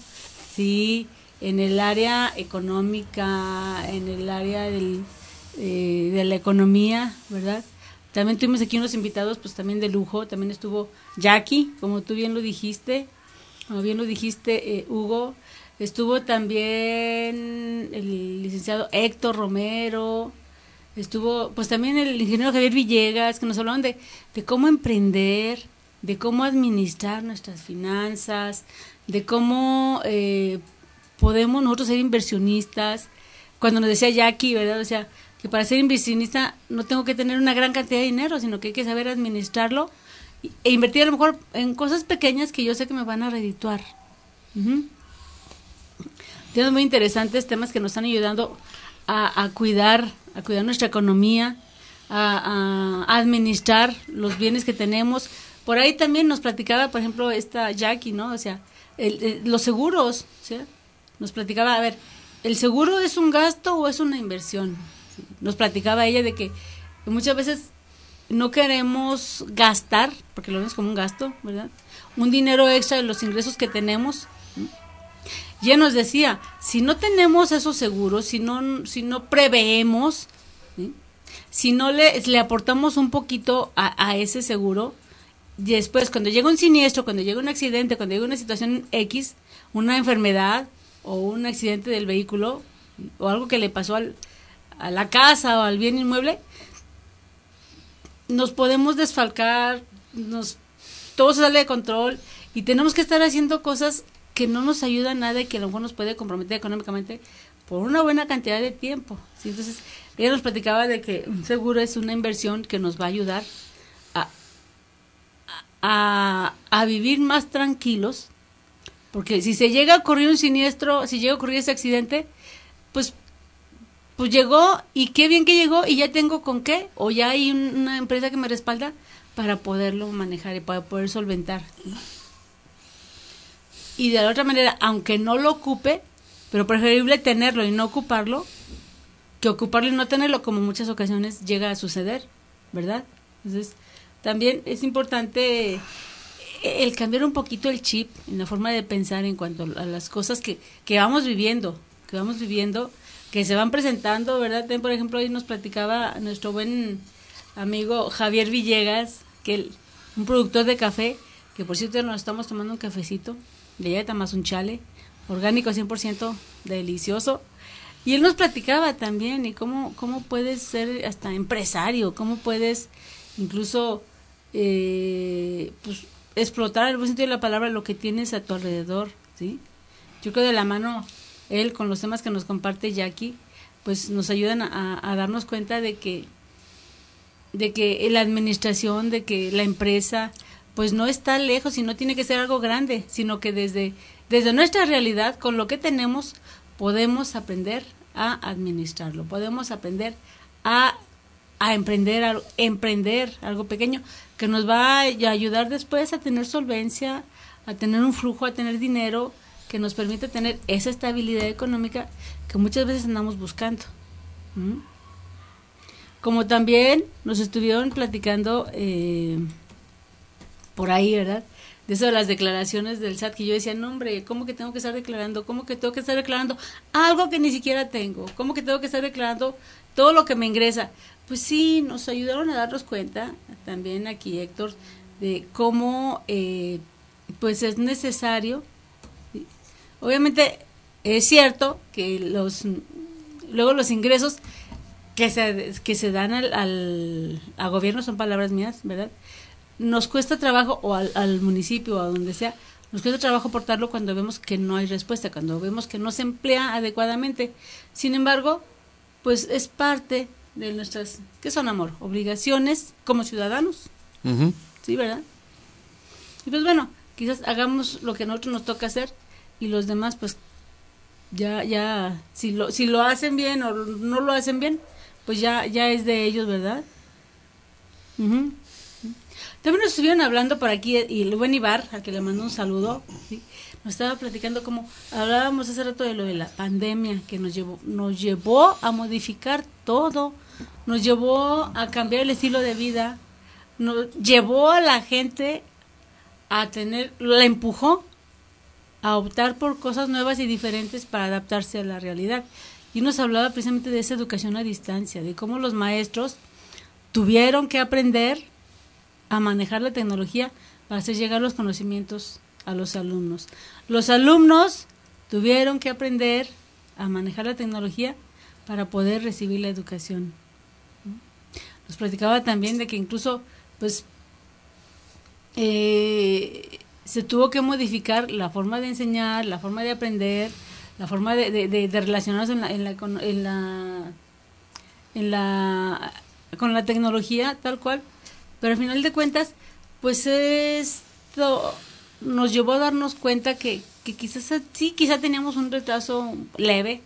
sí, en el área económica, en el área del, eh, de la economía, ¿verdad? También tuvimos aquí unos invitados, pues también de lujo, también estuvo Jackie, como tú bien lo dijiste, como bien lo dijiste, eh, Hugo, estuvo también el licenciado Héctor Romero, estuvo pues también el ingeniero Javier Villegas, que nos hablaron de, de cómo emprender, de cómo administrar nuestras finanzas, de cómo eh, podemos nosotros ser inversionistas. Cuando nos decía Jackie, ¿verdad? O sea, que para ser inversionista no tengo que tener una gran cantidad de dinero, sino que hay que saber administrarlo e invertir a lo mejor en cosas pequeñas que yo sé que me van a redituar. Uh muy interesantes, temas que nos están ayudando a, cuidar, a cuidar nuestra economía, a, administrar los bienes que tenemos. Por ahí también nos platicaba, por ejemplo, esta Jackie, ¿no? O sea, los seguros. Nos platicaba, a ver, ¿el seguro es un gasto o es una inversión? Nos platicaba ella de que muchas veces no queremos gastar, porque lo vemos como un gasto, ¿verdad? Un dinero extra de los ingresos que tenemos. Ya nos decía, si no tenemos esos seguros, si no, si no preveemos, si no le, le aportamos un poquito a, a ese seguro, después cuando llega un siniestro, cuando llega un accidente, cuando llega una situación X, una enfermedad o un accidente del vehículo o algo que le pasó al, a la casa o al bien inmueble, nos podemos desfalcar, nos, todo se sale de control y tenemos que estar haciendo cosas que no nos ayudan nada y que a lo mejor nos puede comprometer económicamente por una buena cantidad de tiempo. Entonces, ella nos platicaba de que un seguro es una inversión que nos va a ayudar a, a, a vivir más tranquilos, porque si se llega a ocurrir un siniestro, si llega a ocurrir ese accidente, pues pues llegó y qué bien que llegó y ya tengo con qué o ya hay una empresa que me respalda para poderlo manejar y para poder solventar. Y de la otra manera, aunque no lo ocupe, pero preferible tenerlo y no ocuparlo, que ocuparlo y no tenerlo, como muchas ocasiones llega a suceder, ¿verdad? Entonces, también es importante el cambiar un poquito el chip en la forma de pensar en cuanto a las cosas que, que vamos viviendo, que vamos viviendo que se van presentando, ¿verdad? por ejemplo, hoy nos platicaba nuestro buen amigo Javier Villegas, que un productor de café, que por cierto nos estamos tomando un cafecito, de allá más un chale, orgánico 100%, delicioso. Y él nos platicaba también y cómo, cómo puedes ser hasta empresario, cómo puedes incluso eh, pues, explotar, el buen sentido de la palabra, lo que tienes a tu alrededor, ¿sí? Yo creo de la mano él con los temas que nos comparte Jackie, pues nos ayudan a, darnos cuenta de que de que la administración, de que la empresa, pues no está lejos y no tiene que ser algo grande, sino que desde, desde nuestra realidad, con lo que tenemos, podemos aprender a administrarlo, podemos aprender a, a emprender, a emprender algo pequeño que nos va a ayudar después a tener solvencia, a tener un flujo, a tener dinero, que nos permite tener esa estabilidad económica que muchas veces andamos buscando. Como también nos estuvieron platicando eh, por ahí, ¿verdad? De eso de las declaraciones del SAT, que yo decía, no, hombre, ¿cómo que tengo que estar declarando? ¿Cómo que tengo que estar declarando algo que ni siquiera tengo? ¿Cómo que tengo que estar declarando todo lo que me ingresa? Pues sí, nos ayudaron a darnos cuenta, también aquí Héctor, de cómo eh, pues es necesario Obviamente es cierto que los luego los ingresos que se, que se dan al, al, gobierno son palabras mías, ¿verdad? Nos cuesta trabajo, o al, al municipio o a donde sea, nos cuesta trabajo aportarlo cuando vemos que no hay respuesta, cuando vemos que no se emplea adecuadamente. Sin embargo, pues es parte de nuestras, ¿qué son amor? Obligaciones como ciudadanos. Sí, ¿verdad? Y pues bueno, quizás hagamos lo que a nosotros nos toca hacer y los demás pues ya ya si lo si lo hacen bien o no lo hacen bien pues ya ya es de ellos verdad también nos estuvieron hablando por aquí y el buen Ibar al que le mando un saludo nos estaba platicando como hablábamos hace rato de lo de la pandemia que nos llevó nos llevó a modificar todo nos llevó a cambiar el estilo de vida nos llevó a la gente a tener la empujó a optar por cosas nuevas y diferentes para adaptarse a la realidad. Y nos hablaba precisamente de esa educación a distancia, de cómo los maestros tuvieron que aprender a manejar la tecnología para hacer llegar los conocimientos a los alumnos. Los alumnos tuvieron que aprender a manejar la tecnología para poder recibir la educación. Nos platicaba también de que incluso, pues, eh, se tuvo que modificar la forma de enseñar, la forma de aprender, la forma de, de, en la, en la, con la tecnología, tal cual. Pero al final de cuentas, pues esto nos llevó a darnos cuenta que, que quizás sí, quizá teníamos un retraso leve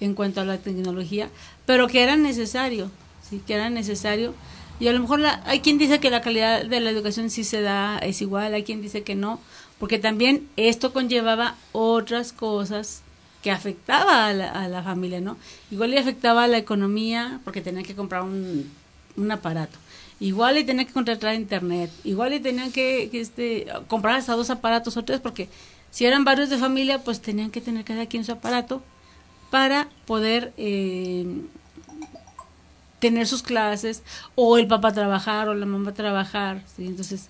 en cuanto a la tecnología, pero que era necesario, sí, que era necesario. Y a lo mejor la, hay quien dice que la calidad de la educación sí se da, es igual, hay quien dice que no, porque también esto conllevaba otras cosas que afectaba a la, a la familia, ¿no? Igual le afectaba a la economía porque tenía que comprar un, un aparato. Igual le tenían que contratar internet, igual le tenían que, este, comprar hasta dos aparatos o tres, porque si eran varios de familia, pues tenían que tener cada quien su aparato para poder eh, tener sus clases, o el papá trabajar, o la mamá trabajar. ¿sí? Entonces,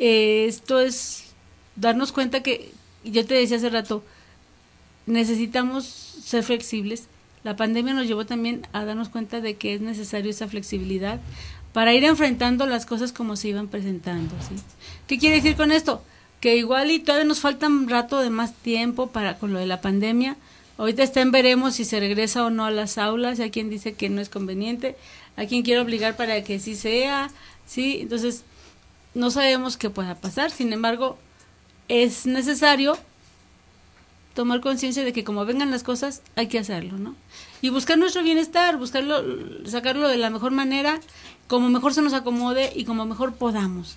eh, esto es darnos cuenta que, yo te decía hace rato, necesitamos ser flexibles. La pandemia nos llevó también a darnos cuenta de que es necesario esa flexibilidad para ir enfrentando las cosas como se iban presentando. ¿sí? ¿Qué quiere decir con esto? Que igual y todavía nos falta un rato de más tiempo para con lo de la pandemia. Ahorita está en veremos si se regresa o no a las aulas. Hay quien dice que no es conveniente, hay quien quiere obligar para que sí sea, sí. Entonces no sabemos qué pueda pasar. Sin embargo, es necesario tomar conciencia de que como vengan las cosas hay que hacerlo, ¿no? Y buscar nuestro bienestar, buscarlo, sacarlo de la mejor manera, como mejor se nos acomode y como mejor podamos.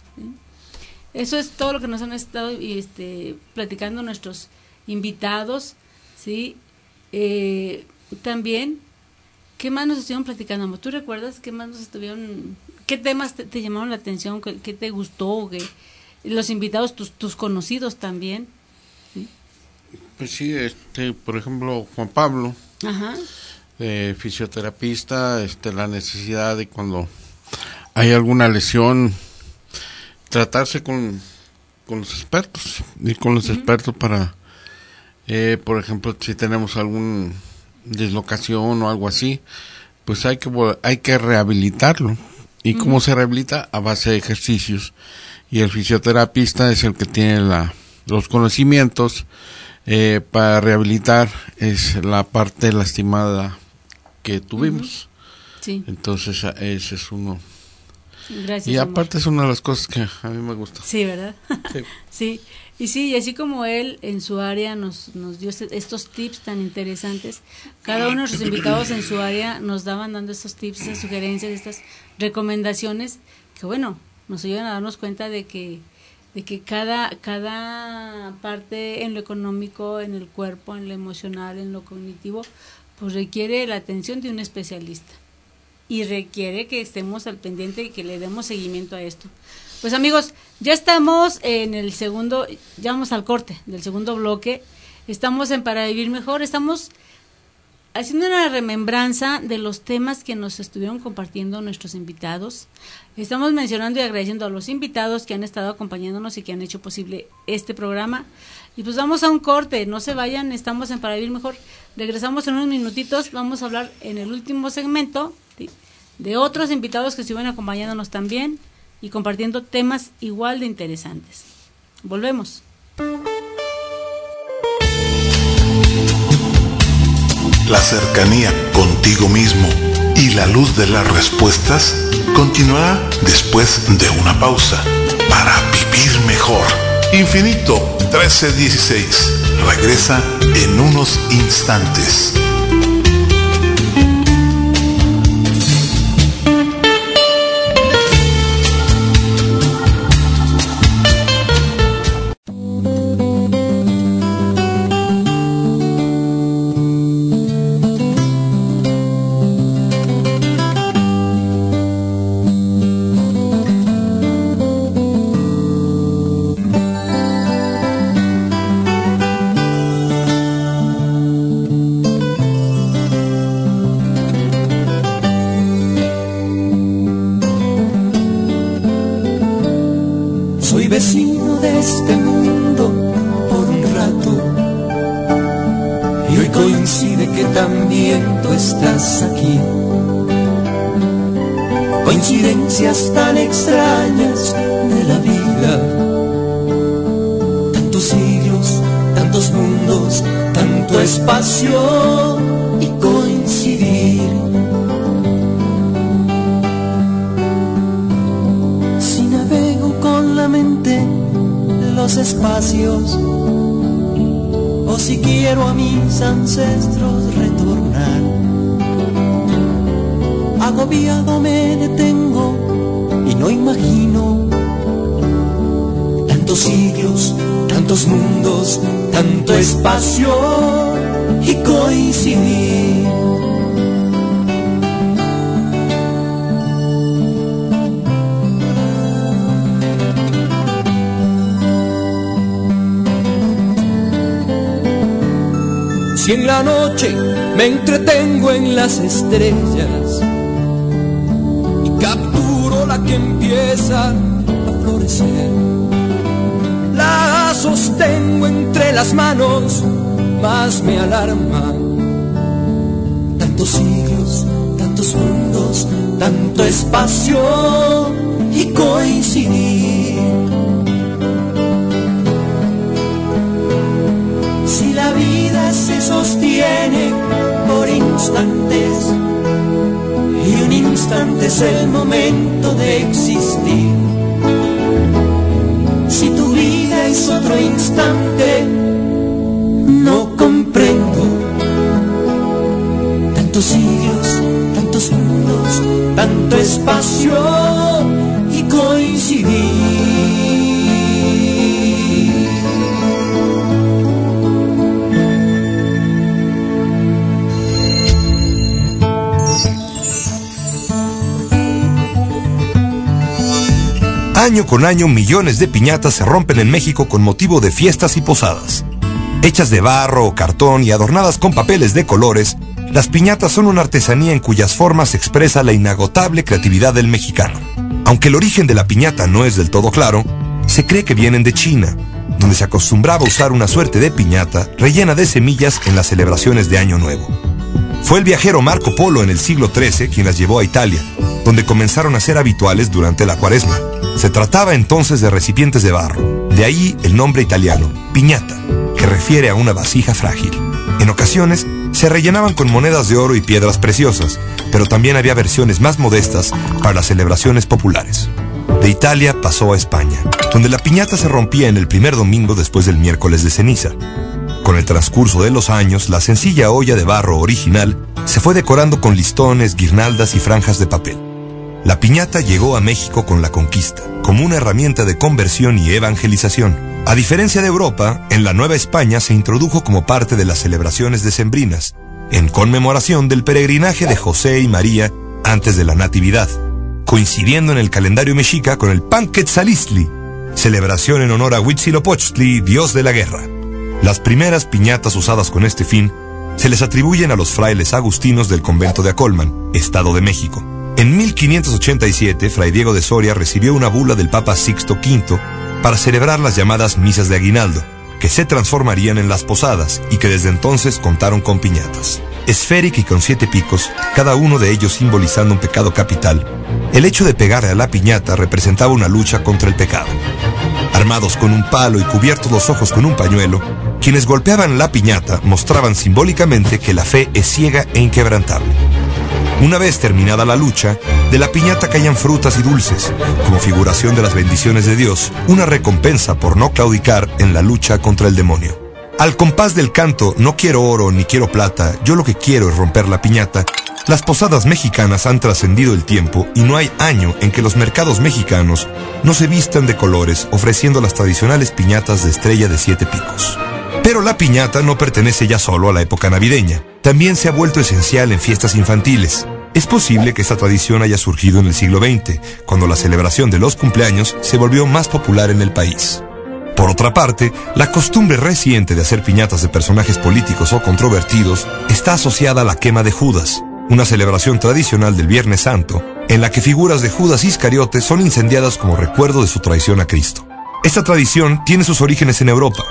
Eso es todo lo que nos han estado este, platicando nuestros invitados, ¿sí? Eh, también, ¿qué más nos estuvieron platicando? ¿Tú recuerdas qué más nos estuvieron, qué temas te, te llamaron la atención, qué, qué te gustó, qué, los invitados, tus, tus conocidos también? ¿sí? Pues sí, este, por ejemplo, Juan Pablo, Ajá. Eh, fisioterapista, este, la necesidad de cuando hay alguna lesión, tratarse con, con los expertos, ir con los uh -huh. expertos para, eh, por ejemplo, si tenemos algún dislocación o algo así, pues hay que, hay que rehabilitarlo. ¿Y uh -huh. cómo se rehabilita? A base de ejercicios. Y el fisioterapista es el que tiene la, los conocimientos eh, para rehabilitar es la parte lastimada que tuvimos. Uh -huh. Sí. Entonces ese es uno. Gracias, y aparte amor. es una de las cosas que a mí me gusta. Sí, ¿verdad? Sí. sí. Y sí, y así como él en su área nos, nos dio este, estos tips tan interesantes, cada uno de nuestros invitados en su área nos daban dando estos tips, estas sugerencias, estas recomendaciones, que bueno, nos ayudan a darnos cuenta de que de que cada, cada parte en lo económico, en el cuerpo, en lo emocional, en lo cognitivo, pues requiere la atención de un especialista y requiere que estemos al pendiente y que le demos seguimiento a esto. Pues amigos, ya estamos en el segundo, ya vamos al corte del segundo bloque, estamos en Para Vivir Mejor, estamos haciendo una remembranza de los temas que nos estuvieron compartiendo nuestros invitados. Estamos mencionando y agradeciendo a los invitados que han estado acompañándonos y que han hecho posible este programa. Y pues vamos a un corte, no se vayan, estamos en Para Vivir Mejor. Regresamos en unos minutitos, vamos a hablar en el último segmento de, otros invitados que estuvieron acompañándonos también y compartiendo temas igual de interesantes. Volvemos. La cercanía contigo mismo y la luz de las respuestas continuará después de una pausa para vivir mejor. Infinito 1316 regresa en unos instantes. Tantos mundos, tanto espacio y coincidir. Si en la noche me entretengo en las estrellas y capturo la que empieza a florecer, sostengo entre las manos, más me alarma. Tantos siglos, tantos mundos, tanto espacio y coincidir. Si la vida se sostiene por instantes y un instante es el momento de existir. Otro instante, no comprendo tantos siglos, tantos mundos, tanto espacio y coincidir. Año con año millones de piñatas se rompen en México con motivo de fiestas y posadas. Hechas de barro o cartón y adornadas con papeles de colores, las piñatas son una artesanía en cuyas formas expresa la inagotable creatividad del mexicano. Aunque el origen de la piñata no es del todo claro, se cree que vienen de China, donde se acostumbraba a usar una suerte de piñata rellena de semillas en las celebraciones de Año Nuevo. Fue el viajero Marco Polo en el siglo XIII quien las llevó a Italia, donde comenzaron a ser habituales durante la cuaresma. Se trataba entonces de recipientes de barro, de ahí el nombre italiano, piñata, que refiere a una vasija frágil. En ocasiones se rellenaban con monedas de oro y piedras preciosas, pero también había versiones más modestas para las celebraciones populares. De Italia pasó a España, donde la piñata se rompía en el primer domingo después del miércoles de ceniza. Con el transcurso de los años, la sencilla olla de barro original se fue decorando con listones, guirnaldas y franjas de papel. La piñata llegó a México con la conquista, como una herramienta de conversión y evangelización. A diferencia de Europa, en la Nueva España se introdujo como parte de las celebraciones decembrinas, en conmemoración del peregrinaje de José y María antes de la Natividad, coincidiendo en el calendario mexica con el Panquetzalistli, celebración en honor a Huitzilopochtli, dios de la guerra. Las primeras piñatas usadas con este fin se les atribuyen a los frailes agustinos del convento de Acolman, Estado de México. En 1587, Fray Diego de Soria recibió una bula del Papa Sixto V para celebrar las llamadas misas de aguinaldo, que se transformarían en las posadas y que desde entonces contaron con piñatas. Esférica y con siete picos, cada uno de ellos simbolizando un pecado capital, el hecho de pegarle a la piñata representaba una lucha contra el pecado. Armados con un palo y cubiertos los ojos con un pañuelo, quienes golpeaban la piñata mostraban simbólicamente que la fe es ciega e inquebrantable. Una vez terminada la lucha, de la piñata caían frutas y dulces, como figuración de las bendiciones de Dios, una recompensa por no claudicar en la lucha contra el demonio. Al compás del canto No quiero oro ni quiero plata, yo lo que quiero es romper la piñata, las posadas mexicanas han trascendido el tiempo y no hay año en que los mercados mexicanos no se vistan de colores ofreciendo las tradicionales piñatas de estrella de siete picos. Pero la piñata no pertenece ya solo a la época navideña, también se ha vuelto esencial en fiestas infantiles. Es posible que esta tradición haya surgido en el siglo XX, cuando la celebración de los cumpleaños se volvió más popular en el país. Por otra parte, la costumbre reciente de hacer piñatas de personajes políticos o controvertidos está asociada a la quema de Judas, una celebración tradicional del Viernes Santo, en la que figuras de Judas Iscariote son incendiadas como recuerdo de su traición a Cristo. Esta tradición tiene sus orígenes en Europa,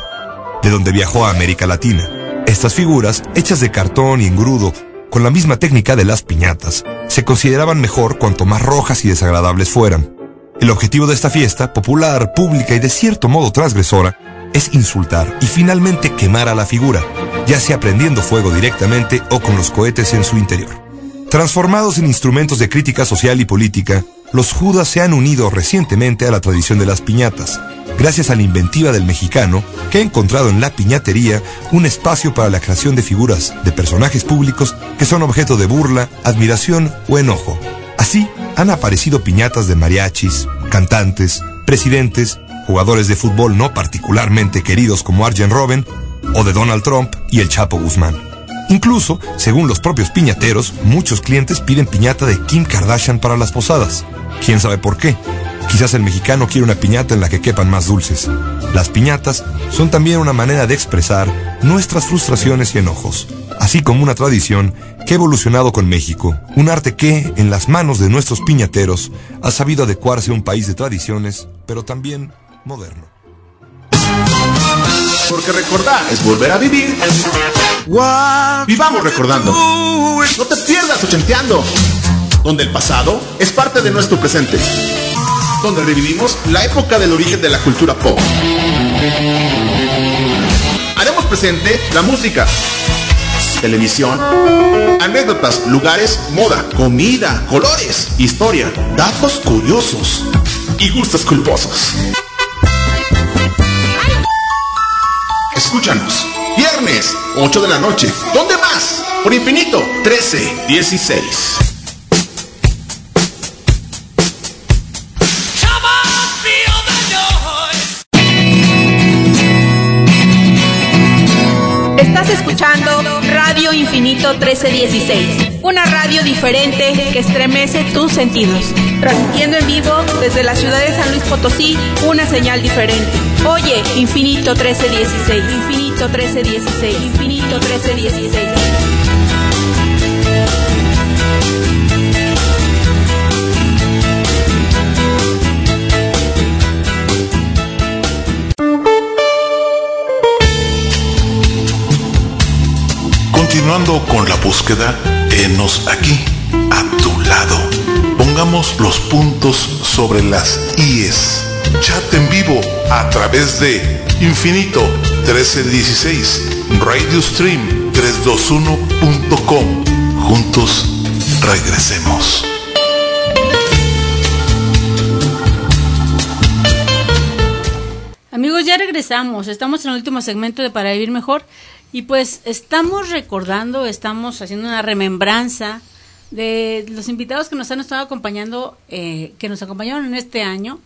de donde viajó a América Latina. Estas figuras, hechas de cartón y engrudo, con la misma técnica de las piñatas, se consideraban mejor cuanto más rojas y desagradables fueran. El objetivo de esta fiesta, popular, pública y de cierto modo transgresora, es insultar y finalmente quemar a la figura, ya sea prendiendo fuego directamente o con los cohetes en su interior. Transformados en instrumentos de crítica social y política, los judas se han unido recientemente a la tradición de las piñatas, gracias a la inventiva del mexicano, que ha encontrado en la piñatería un espacio para la creación de figuras de personajes públicos que son objeto de burla, admiración o enojo. Así, han aparecido piñatas de mariachis, cantantes, presidentes, jugadores de fútbol no particularmente queridos como Arjen Robben, o de Donald Trump y el Chapo Guzmán. Incluso, según los propios piñateros, muchos clientes piden piñata de Kim Kardashian para las posadas. ¿Quién sabe por qué? Quizás el mexicano quiere una piñata en la que quepan más dulces. Las piñatas son también una manera de expresar nuestras frustraciones y enojos, así como una tradición que ha evolucionado con México, un arte que, en las manos de nuestros piñateros, ha sabido adecuarse a un país de tradiciones, pero también moderno. Porque recordar es volver a vivir. Vivamos recordando. No te pierdas ochenteando. Donde el pasado es parte de nuestro presente. Donde revivimos la época del origen de la cultura pop. Haremos presente la música, televisión, anécdotas, lugares, moda, comida, colores, historia, datos curiosos y gustos culposos. Escúchanos. Viernes, 8 de la noche. ¿Dónde más? Por Infinito, 13, 16. US16, una radio diferente que estremece tus sentidos. Transmitiendo en vivo desde la ciudad de San Luis Potosí, una señal diferente. Oye, Infinito 1316, Infinito 1316, Infinito 1316. Continuando con la búsqueda, enos aquí, a tu lado. Pongamos los puntos sobre las IES. Chat en vivo a través de Infinito 1316, Radio Stream 321.com. Juntos regresemos. Amigos, ya regresamos. Estamos en el último segmento de Para Vivir Mejor. Y pues estamos recordando, estamos haciendo una remembranza de los invitados que nos han estado acompañando, eh, que nos acompañaron en este año.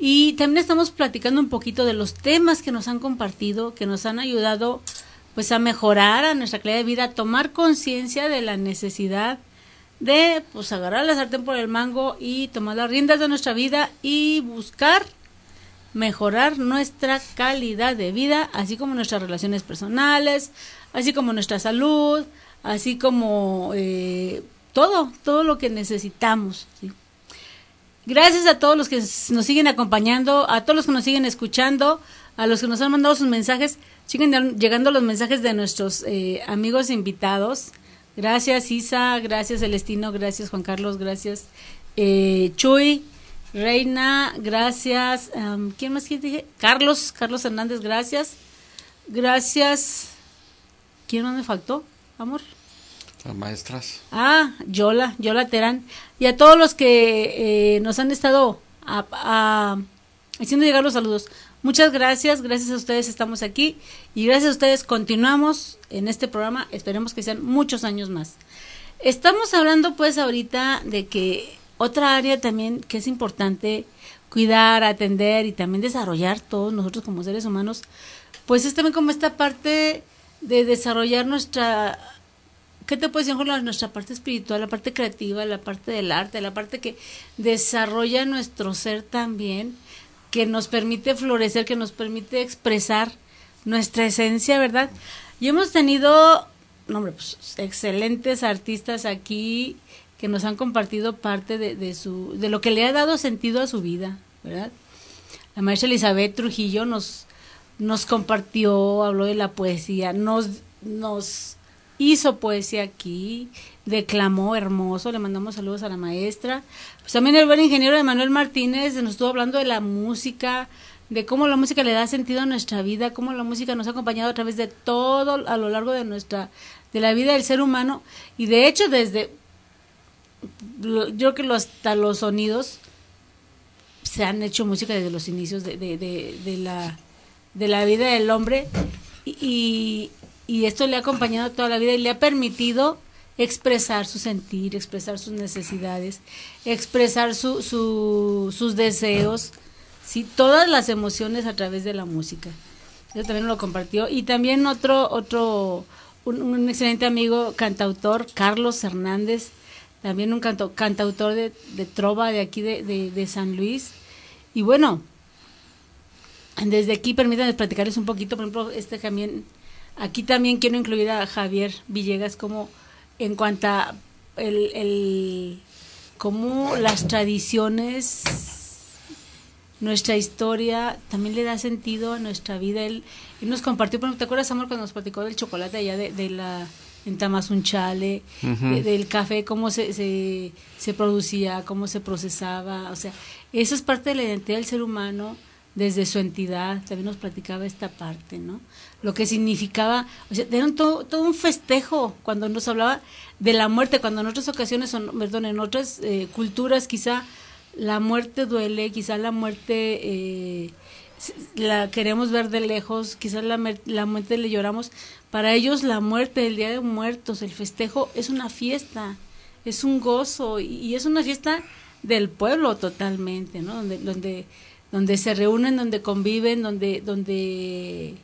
Y también estamos platicando un poquito de los temas que nos han compartido, que nos han ayudado pues a mejorar a nuestra calidad de vida, a tomar conciencia de la necesidad de pues agarrar la sartén por el mango y tomar las riendas de nuestra vida y buscar mejorar nuestra calidad de vida, así como nuestras relaciones personales, así como nuestra salud, así como eh, todo, todo lo que necesitamos. Gracias a todos los que nos siguen acompañando, a todos los que nos siguen escuchando, a los que nos han mandado sus mensajes. Siguen llegando los mensajes de nuestros eh, amigos invitados. Gracias Isa, gracias Celestino, gracias Juan Carlos, gracias eh, Chuy, Reina, gracias. Um, ¿Quién más dije? Carlos, Carlos Hernández, gracias. Gracias. ¿Quién más me faltó, amor? Las maestras. Ah, Yola, Yola Terán. Y a todos los que eh, nos han estado a, a, haciendo llegar los saludos. Muchas gracias, gracias a ustedes estamos aquí y gracias a ustedes continuamos en este programa. Esperemos que sean muchos años más. Estamos hablando pues ahorita de que otra área también que es importante cuidar, atender y también desarrollar todos nosotros como seres humanos, pues es también como esta parte de desarrollar nuestra, ¿qué te puedo decir? Nuestra parte espiritual, la parte creativa, la parte del arte, la parte que desarrolla nuestro ser también, que nos permite florecer, que nos permite expresar nuestra esencia, ¿verdad? Y hemos tenido, no, hombre, pues, excelentes artistas aquí que nos han compartido parte de, de, su, de lo que le ha dado sentido a su vida, ¿verdad? La maestra Elizabeth Trujillo nos, nos compartió, habló de la poesía, nos nos hizo poesía aquí, declamó hermoso, le mandamos saludos a la maestra. Pues también el buen ingeniero Emanuel Martínez nos estuvo hablando de la música, de cómo la música le da sentido a nuestra vida, cómo la música nos ha acompañado a través de todo a lo largo de nuestra de la vida del ser humano y de hecho desde yo creo que los, hasta los sonidos se han hecho música desde los inicios de, de, de, la de la vida del hombre y, y esto le ha acompañado toda la vida y le ha permitido expresar su sentir, expresar sus necesidades, expresar su, su, sus deseos, ¿sí? todas las emociones a través de la música. Eso también lo compartió. Y también otro, otro un, excelente amigo cantautor, Carlos Hernández, también un canto, cantautor de, de trova de aquí de, de, San Luis. Y bueno, desde aquí permítanme platicarles un poquito, por ejemplo, este también, aquí también quiero incluir a Javier Villegas como en cuanto a el, el cómo las tradiciones nuestra historia también le da sentido a nuestra vida. Él, nos compartió, ¿te acuerdas, Amor, cuando nos platicó del chocolate allá de, de la en Tamazunchale, del café, cómo se, se, se, producía, cómo se procesaba, o sea, eso es parte de la identidad del ser humano desde su entidad, también nos platicaba esta parte, ¿no? Lo que significaba, o sea, era todo, todo un festejo cuando nos hablaba de la muerte, cuando en otras ocasiones, perdón, en otras eh, culturas quizá la muerte duele, quizá la muerte eh, la queremos ver de lejos, quizás la, la muerte le lloramos. Para ellos la muerte, el Día de Muertos, el festejo es una fiesta, es un gozo y, es una fiesta del pueblo totalmente, ¿no? Donde, donde, donde se reúnen, donde conviven, donde, donde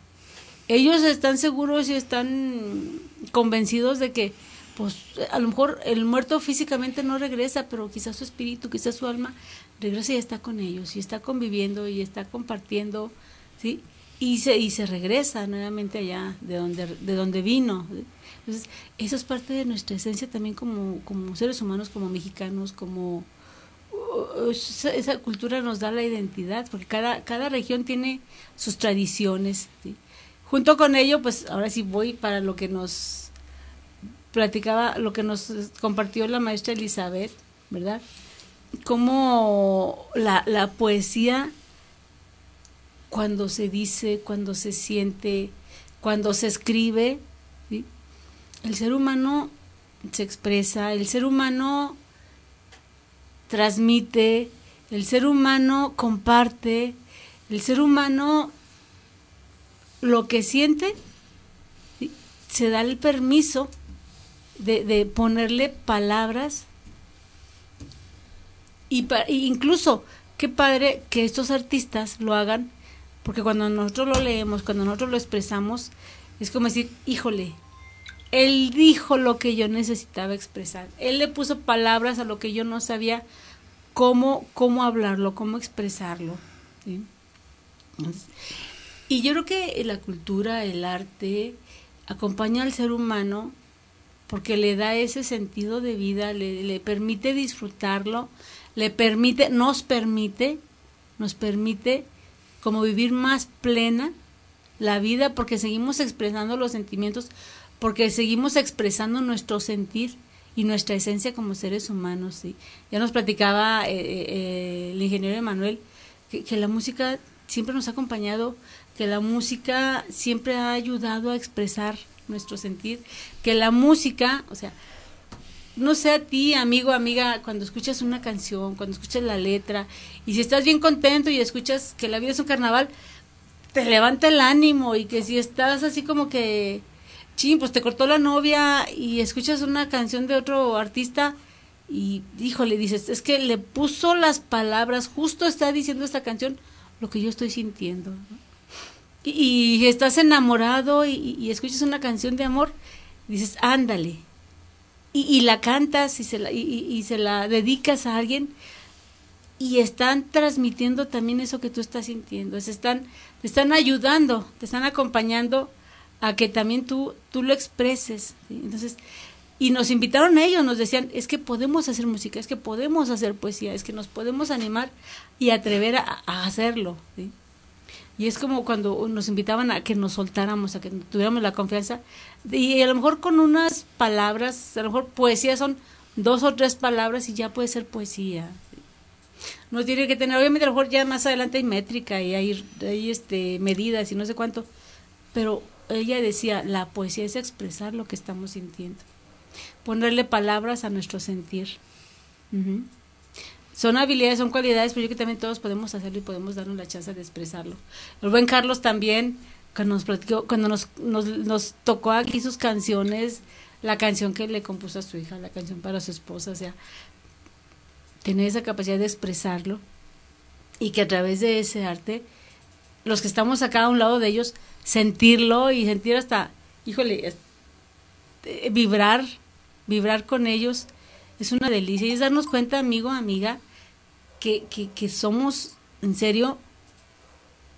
ellos están seguros y están convencidos de que pues a lo mejor el muerto físicamente no regresa, pero quizás su espíritu, quizás su alma regresa y está con ellos, y está conviviendo y está compartiendo, ¿sí? Y se, y se regresa nuevamente allá de donde, de donde vino. Entonces, eso es parte de nuestra esencia también como, como seres humanos, como mexicanos, como... Uh, esa, cultura nos da la identidad, porque cada, cada región tiene sus tradiciones. Junto con ello, pues ahora sí voy para lo que nos platicaba lo que nos compartió la maestra Elizabeth, ¿verdad? Cómo la, la poesía, cuando se dice, cuando se siente, cuando se escribe, el ser humano se expresa, el ser humano transmite, el ser humano comparte, el ser humano lo que siente, se da el permiso de, de ponerle palabras y incluso qué padre que estos artistas lo hagan porque cuando nosotros lo leemos cuando nosotros lo expresamos es como decir híjole él dijo lo que yo necesitaba expresar. Él le puso palabras a lo que yo no sabía cómo cómo hablarlo cómo expresarlo y yo creo que la cultura el arte acompaña al ser humano porque le da ese sentido de vida, le permite disfrutarlo, le permite, nos permite, nos permite como vivir más plena la vida porque seguimos expresando los sentimientos, porque seguimos expresando nuestro sentir y nuestra esencia como seres humanos. ¿sí? Ya nos platicaba eh, eh, eh, el ingeniero Emanuel que, que la música siempre nos ha acompañado, que la música siempre ha ayudado a expresar nuestro sentir, que la música, o sea, no sé a ti, amigo, amiga, cuando escuchas una canción, cuando escuchas la letra, y si estás bien contento y escuchas que la vida es un carnaval, te levanta el ánimo y que si estás así como que, ching, pues te cortó la novia y escuchas una canción de otro artista y, híjole, dices, es que le puso las palabras, justo está diciendo esta canción lo que yo estoy sintiendo. y, estás enamorado y, escuchas una canción de amor, dices, ándale. Y, la cantas y se la, y, se la dedicas a alguien y están transmitiendo también eso que tú estás sintiendo. Se están, te están ayudando, te están acompañando a que también tú, tú lo expreses. Entonces, y nos invitaron ellos, nos decían, es que podemos hacer música, es que podemos hacer poesía, es que nos podemos animar y atrever a, a hacerlo. Y es como cuando nos invitaban a que nos soltáramos, a que tuviéramos la confianza. Y a lo mejor con unas palabras, a lo mejor poesía son dos o tres palabras y ya puede ser poesía. No tiene que tener, obviamente a lo mejor ya más adelante hay métrica y hay, hay este, medidas y no sé cuánto. Pero ella decía, la poesía es expresar lo que estamos sintiendo. Ponerle palabras a nuestro sentir. Son habilidades, son cualidades, pero yo que también todos podemos hacerlo y podemos darnos la chance de expresarlo. El buen Carlos también, cuando nos platicó, cuando nos, nos, nos tocó aquí sus canciones, la canción que le compuso a su hija, la canción para su esposa, o sea, tener esa capacidad de expresarlo y que a través de ese arte, los que estamos acá a un lado de ellos, sentirlo y sentir hasta, híjole, eh, vibrar, vibrar con ellos, es una delicia. Y es darnos cuenta, amigo, amiga, que, que, somos, en serio,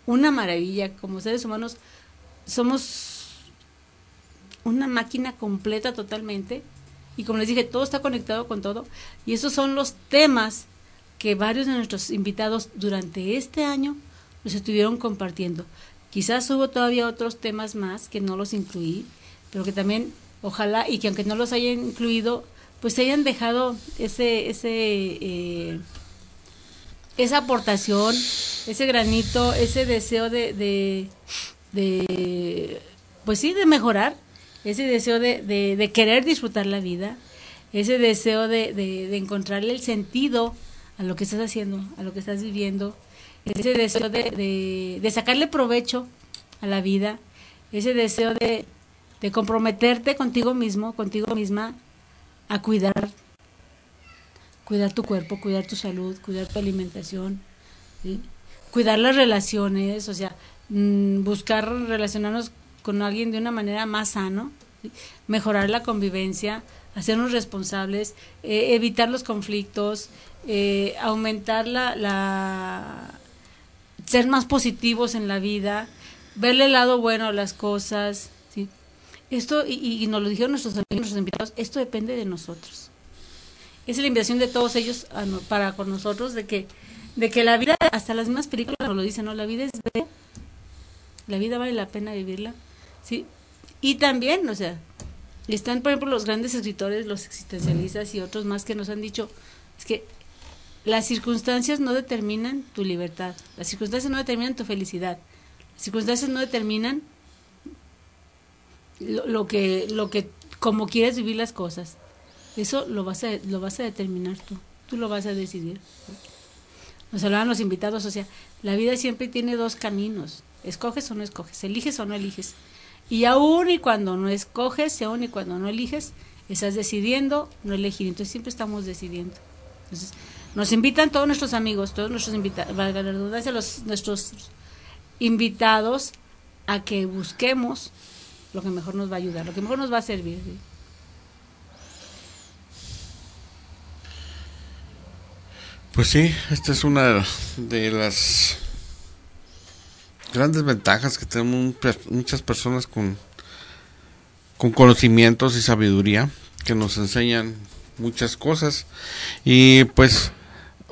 una maravilla. Como seres humanos, somos una máquina completa totalmente. Y como les dije, todo está conectado con todo. Y esos son los temas que varios de nuestros invitados durante este año nos estuvieron compartiendo. Quizás hubo todavía otros temas más que no los incluí, pero que también, ojalá, y que aunque no los hayan incluido, pues se hayan dejado ese, ese, eh, esa aportación, ese granito, ese deseo de, de, de, pues sí, de mejorar, ese deseo de, de, querer disfrutar la vida, ese deseo de, de, encontrarle el sentido a lo que estás haciendo, a lo que estás viviendo, ese deseo de, de, de sacarle provecho a la vida, ese deseo de, de comprometerte contigo mismo, contigo misma, a cuidar, cuidar tu cuerpo, cuidar tu salud, cuidar tu alimentación, cuidar las relaciones, o sea, mmm, buscar relacionarnos con alguien de una manera más sano, mejorar la convivencia, hacernos responsables, eh, evitar los conflictos, eh, aumentar la, la, ser más positivos en la vida, verle el lado bueno a las cosas. Esto, y, y nos lo dijeron nuestros invitados, esto depende de nosotros. Es la invitación de todos ellos a, para con nosotros, de que, de que la vida, hasta las mismas películas nos lo dicen, ¿no? La vida es bella, la vida vale la pena vivirla, ¿sí? Y también, o sea, están, por ejemplo, los grandes escritores, los existencialistas y otros más que nos han dicho, es que las circunstancias no determinan tu libertad, las circunstancias no determinan tu felicidad, las circunstancias no determinan lo, lo que, lo que, como quieres vivir las cosas. Eso lo vas a, lo vas a determinar tú, tú lo vas a decidir. Nos hablaban los invitados, o sea, la vida siempre tiene dos caminos, escoges o no escoges, eliges o no eliges. Y aún y cuando no escoges, y aún y cuando no eliges, estás decidiendo no elegir. Entonces siempre estamos decidiendo. Entonces, nos invitan todos nuestros amigos, todos nuestros invitados, valga la redundancia, los, nuestros invitados a que busquemos lo que mejor nos va a ayudar, lo que mejor nos va a servir. Pues sí, esta es una de las grandes ventajas que tenemos muchas personas con, con conocimientos y sabiduría que nos enseñan muchas cosas. Y pues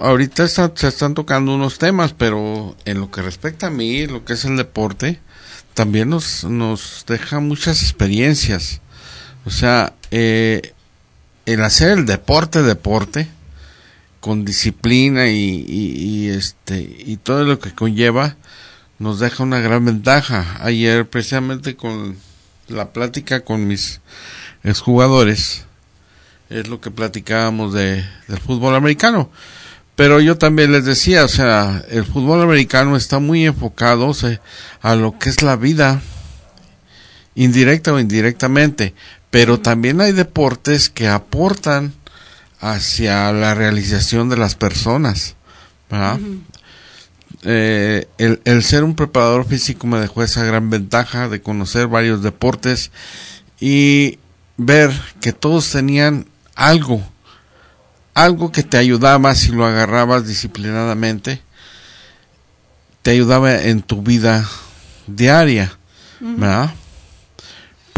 ahorita se están tocando unos temas pero en lo que respecta a mí lo que es el deporte también nos, nos deja muchas experiencias. O sea eh, el hacer el deporte deporte con disciplina y, y, y este y todo lo que conlleva nos deja una gran ventaja. Ayer precisamente con la plática con mis exjugadores es lo que platicábamos de, del fútbol americano. Pero yo también les decía, o sea, el fútbol americano está muy enfocado o sea, a lo que es la vida, indirecta o indirectamente. Pero también hay deportes que aportan hacia la realización de las personas. ¿verdad? Uh -huh eh, el, el, ser un preparador físico me dejó esa gran ventaja de conocer varios deportes y ver que todos tenían algo, algo que te ayudaba si lo agarrabas disciplinadamente, te ayudaba en tu vida diaria, uh -huh. ¿verdad?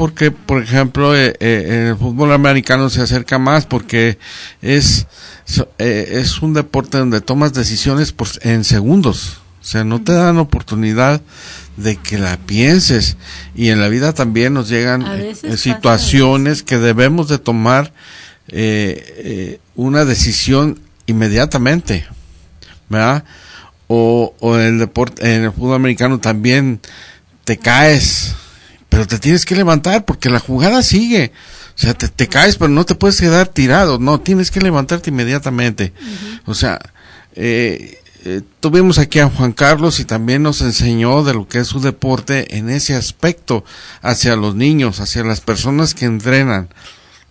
Porque, por ejemplo, eh, eh, el fútbol americano se acerca más porque es, eh, es un deporte donde tomas decisiones por, en segundos, O sea, no te dan oportunidad de que la pienses. Y en la vida también nos llegan eh, situaciones que debemos de tomar una decisión inmediatamente, ¿verdad? O, o el deporte, en el fútbol americano también te caes, pero te tienes que levantar porque la jugada sigue. O sea, te, te caes, pero no te puedes quedar tirado, no, tienes que levantarte inmediatamente. O sea, eh, eh, tuvimos aquí a Juan Carlos y también nos enseñó de lo que es su deporte en ese aspecto hacia los niños, hacia las personas que entrenan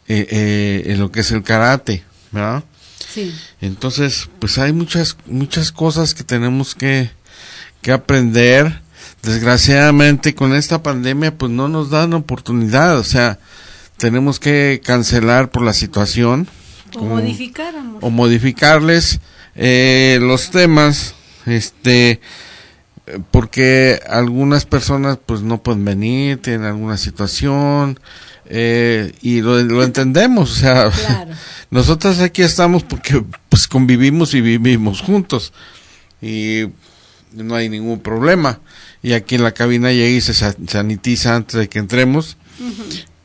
eh, eh, en lo que es el karate, ¿verdad? Sí. Entonces, pues hay muchas muchas cosas que tenemos que que aprender. Desgraciadamente con esta pandemia pues no nos dan oportunidad, o sea, tenemos que cancelar por la situación O como- modificar, amor. o modificarles eh, los temas, este, porque algunas personas pues no pueden venir, tienen alguna situación eh, y lo, lo entendemos, o sea, Claro. nosotros aquí estamos porque pues convivimos y vivimos juntos y no hay ningún problema y aquí en la cabina llega y se sa- sanitiza antes de que entremos.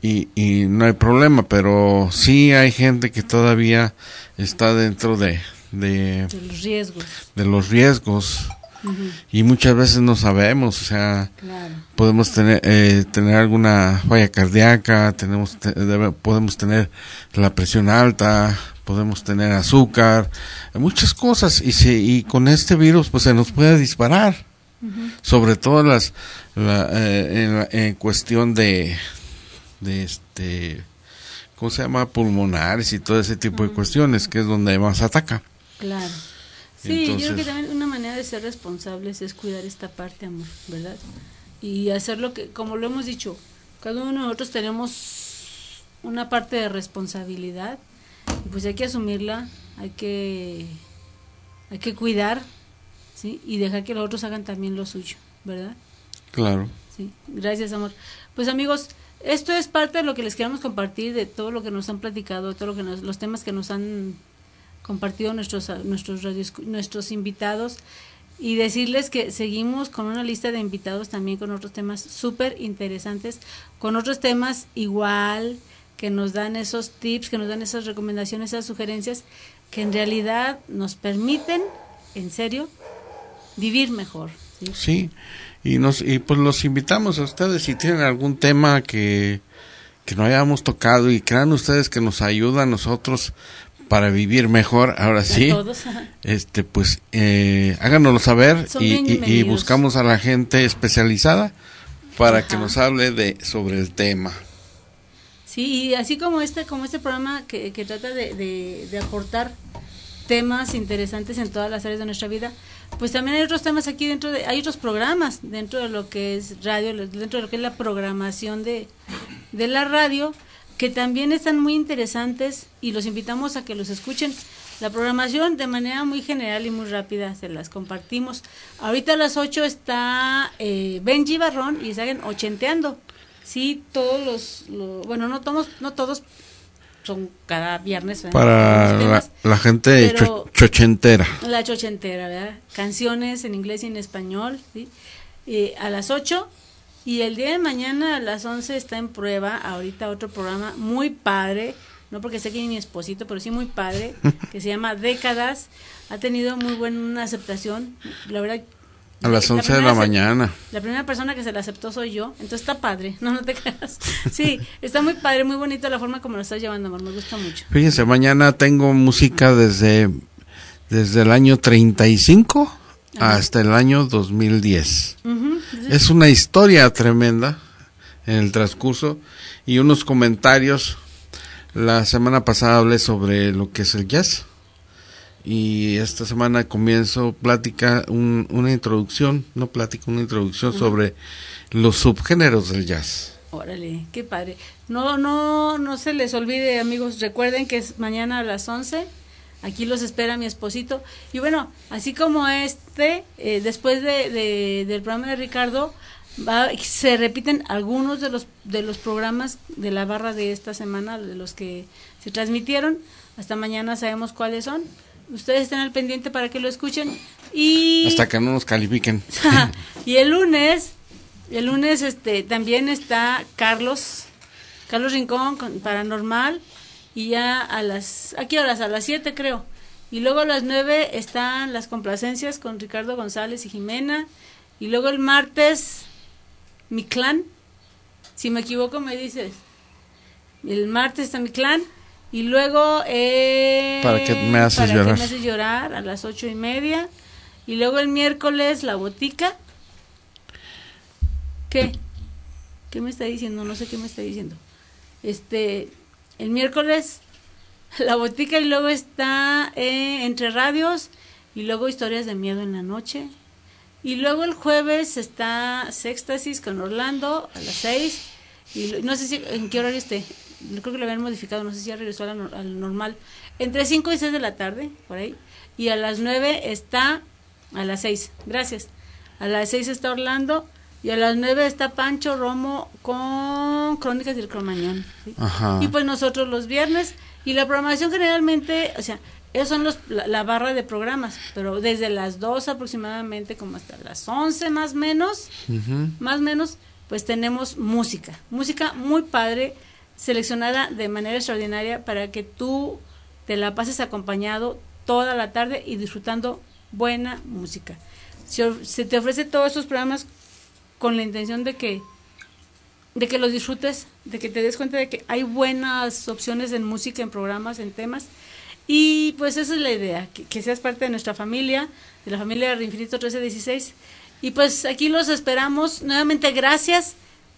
Y, y no hay problema, pero sí hay gente que todavía está dentro de, de, De los riesgos. de los riesgos. Y muchas veces no sabemos, o sea, Claro. podemos tener eh, tener alguna falla cardíaca, tenemos te- debe- podemos tener la presión alta, podemos tener azúcar, muchas cosas. Y si y con este virus pues se nos puede disparar sobre todo las la, eh, en, la- en cuestión de de este cómo se llama pulmonares y todo ese tipo de cuestiones que es donde más ataca Claro. Sí, yo creo que también una manera de ser responsables es cuidar esta parte, amor, ¿verdad? Y hacer lo que, como lo hemos dicho, cada uno de nosotros tenemos una parte de responsabilidad y pues hay que asumirla, hay que, hay que cuidar, ¿sí? Y dejar que los otros hagan también lo suyo, ¿verdad? claro Sí, gracias, amor. Pues amigos, esto es parte de lo que les queremos compartir, de todo lo que nos han platicado, todo lo que nos- los temas que nos han compartido nuestros nuestros nuestros invitados y decirles que seguimos con una lista de invitados también con otros temas súper interesantes, con otros temas igual que nos dan esos tips, que nos dan esas recomendaciones, esas sugerencias que en realidad nos permiten, en serio, vivir mejor. ¿sí? Sí, y nos y pues los invitamos a ustedes si tienen algún tema que que no hayamos tocado y crean ustedes que nos ayuda a nosotros para vivir mejor, ahora sí. todos. Este pues eh, háganoslo saber y, buscamos a la gente especializada para Ajá. que nos hable de sobre el tema. Sí, y así como este, como este programa que, que trata de, de, de aportar temas interesantes en todas las áreas de nuestra vida, pues también hay otros temas aquí dentro de, hay otros programas dentro de lo que es radio, dentro de lo que es la programación de, de la radio, que también están muy interesantes y los invitamos a que los escuchen. La programación de manera muy general y muy rápida se las compartimos. Ahorita a las 8 está eh, Benji Barrón y están ochenteando. Sí, todos los, lo- bueno, no todos, no todos son cada viernes. ¿verdad? Para la, gente cho- chochentera. La chochentera, ¿verdad? Canciones en inglés y en español, ¿sí? Eh, a las 8 y el día de mañana a las 11 está en prueba ahorita otro programa muy padre, no porque esté aquí mi esposito, pero sí muy padre, que se llama Décadas. Ha tenido muy buena aceptación, la verdad. A las la 11 de primera la mañana. La primera persona que se la aceptó soy yo, entonces está padre, no, no te creas. Sí, está muy padre, muy bonito la forma como lo estás llevando, amor, me gusta mucho. Fíjense, mañana tengo música desde desde el año 35 hasta el año 2010. Ujú, Es una historia tremenda en el transcurso y unos comentarios. La semana pasada hablé sobre lo que es el jazz y esta semana comienzo plática, un- una introducción, no plática, una introducción sobre los subgéneros del jazz. Órale, qué padre. No, no, no se les olvide, amigos. Recuerden que es mañana a las 11. Aquí los espera mi esposito. Y bueno, así como este, eh, después de, de- del programa de Ricardo, va- se repiten algunos de los, de los programas de la barra de esta semana, de los que se transmitieron. Hasta mañana sabemos cuáles son. Ustedes estén al pendiente para que lo escuchen. Y Hasta que no nos califiquen. y el lunes, el lunes este también está Carlos, Carlos Rincón con Paranormal y ya a las aquí horas a las 7 creo. Y luego a las 9 están las complacencias con Ricardo González y Jimena y luego el martes mi clan. Si me equivoco me dices. El martes está mi clan y luego eh, Para que me haces para que llorar. me haces llorar a las ocho y media y luego el miércoles la botica ¿Qué? ¿Qué me está diciendo? No sé qué me está diciendo. Este, el miércoles la botica y luego está eh, entre radios y luego historias de miedo en la noche. Y luego el jueves está Sextasis con Orlando a las 6. Y no sé si en qué horario esté. Creo que lo habían modificado, no sé si ya regresó al normal. Entre 5 y 6 de la tarde, por ahí. Y a las 9 está a las 6. Gracias. A las 6 está Orlando. Y a las 9 está Pancho Romo con Crónicas del Cromañón. Y pues nosotros los viernes. Y la programación generalmente, o sea, esos son los, la, la barra de programas. Pero desde las 2 aproximadamente, como hasta las 11 más menos, Ujú. más o menos, pues tenemos música. Música muy padre, seleccionada de manera extraordinaria para que tú te la pases acompañado toda la tarde y disfrutando buena música. Se, se te ofrece todos estos programas con la intención de que de que los disfrutes, de que te des cuenta de que hay buenas opciones en música, en programas, en temas. Y pues esa es la idea, que, que seas parte de nuestra familia, de la familia de Infinito 1316. Y pues aquí los esperamos. Nuevamente, gracias.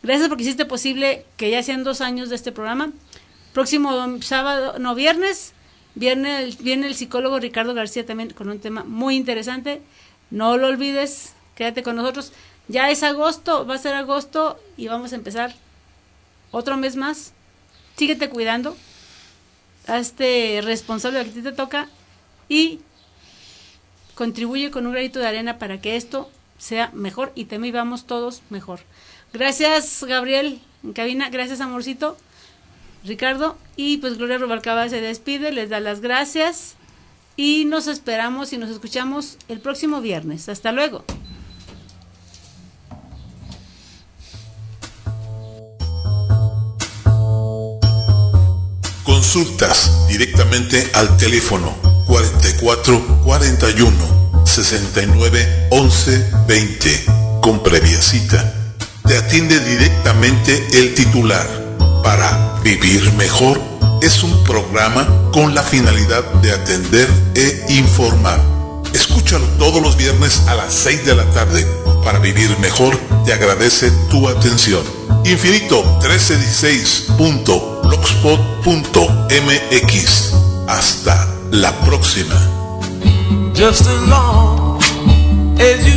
Gracias porque hiciste posible que ya sean dos años de este programa. Próximo sábado, no, viernes, viene el, viene el psicólogo Ricardo García también con un tema muy interesante. No lo olvides, quédate con nosotros. Ya es agosto, va a ser agosto y vamos a empezar otro mes más. Síguete cuidando, hazte responsable de lo que te toca y contribuye con un granito de arena para que esto sea mejor y también vamos todos mejor. Gracias, Gabriel, en cabina. Gracias, amorcito. Ricardo. Y pues Gloria Rubalcaba se despide, les da las gracias. Y nos esperamos y nos escuchamos el próximo viernes. Hasta luego. Consultas directamente al teléfono 44 41 69 11 20 con previa cita. Te atiende directamente el titular. Para vivir mejor es un programa con la finalidad de atender e informar. Escúchalo todos los viernes a las 6 de la tarde. Para vivir mejor te agradece tu atención. Infinito 1316.blogspot.mx. Hasta la próxima. Just as long as you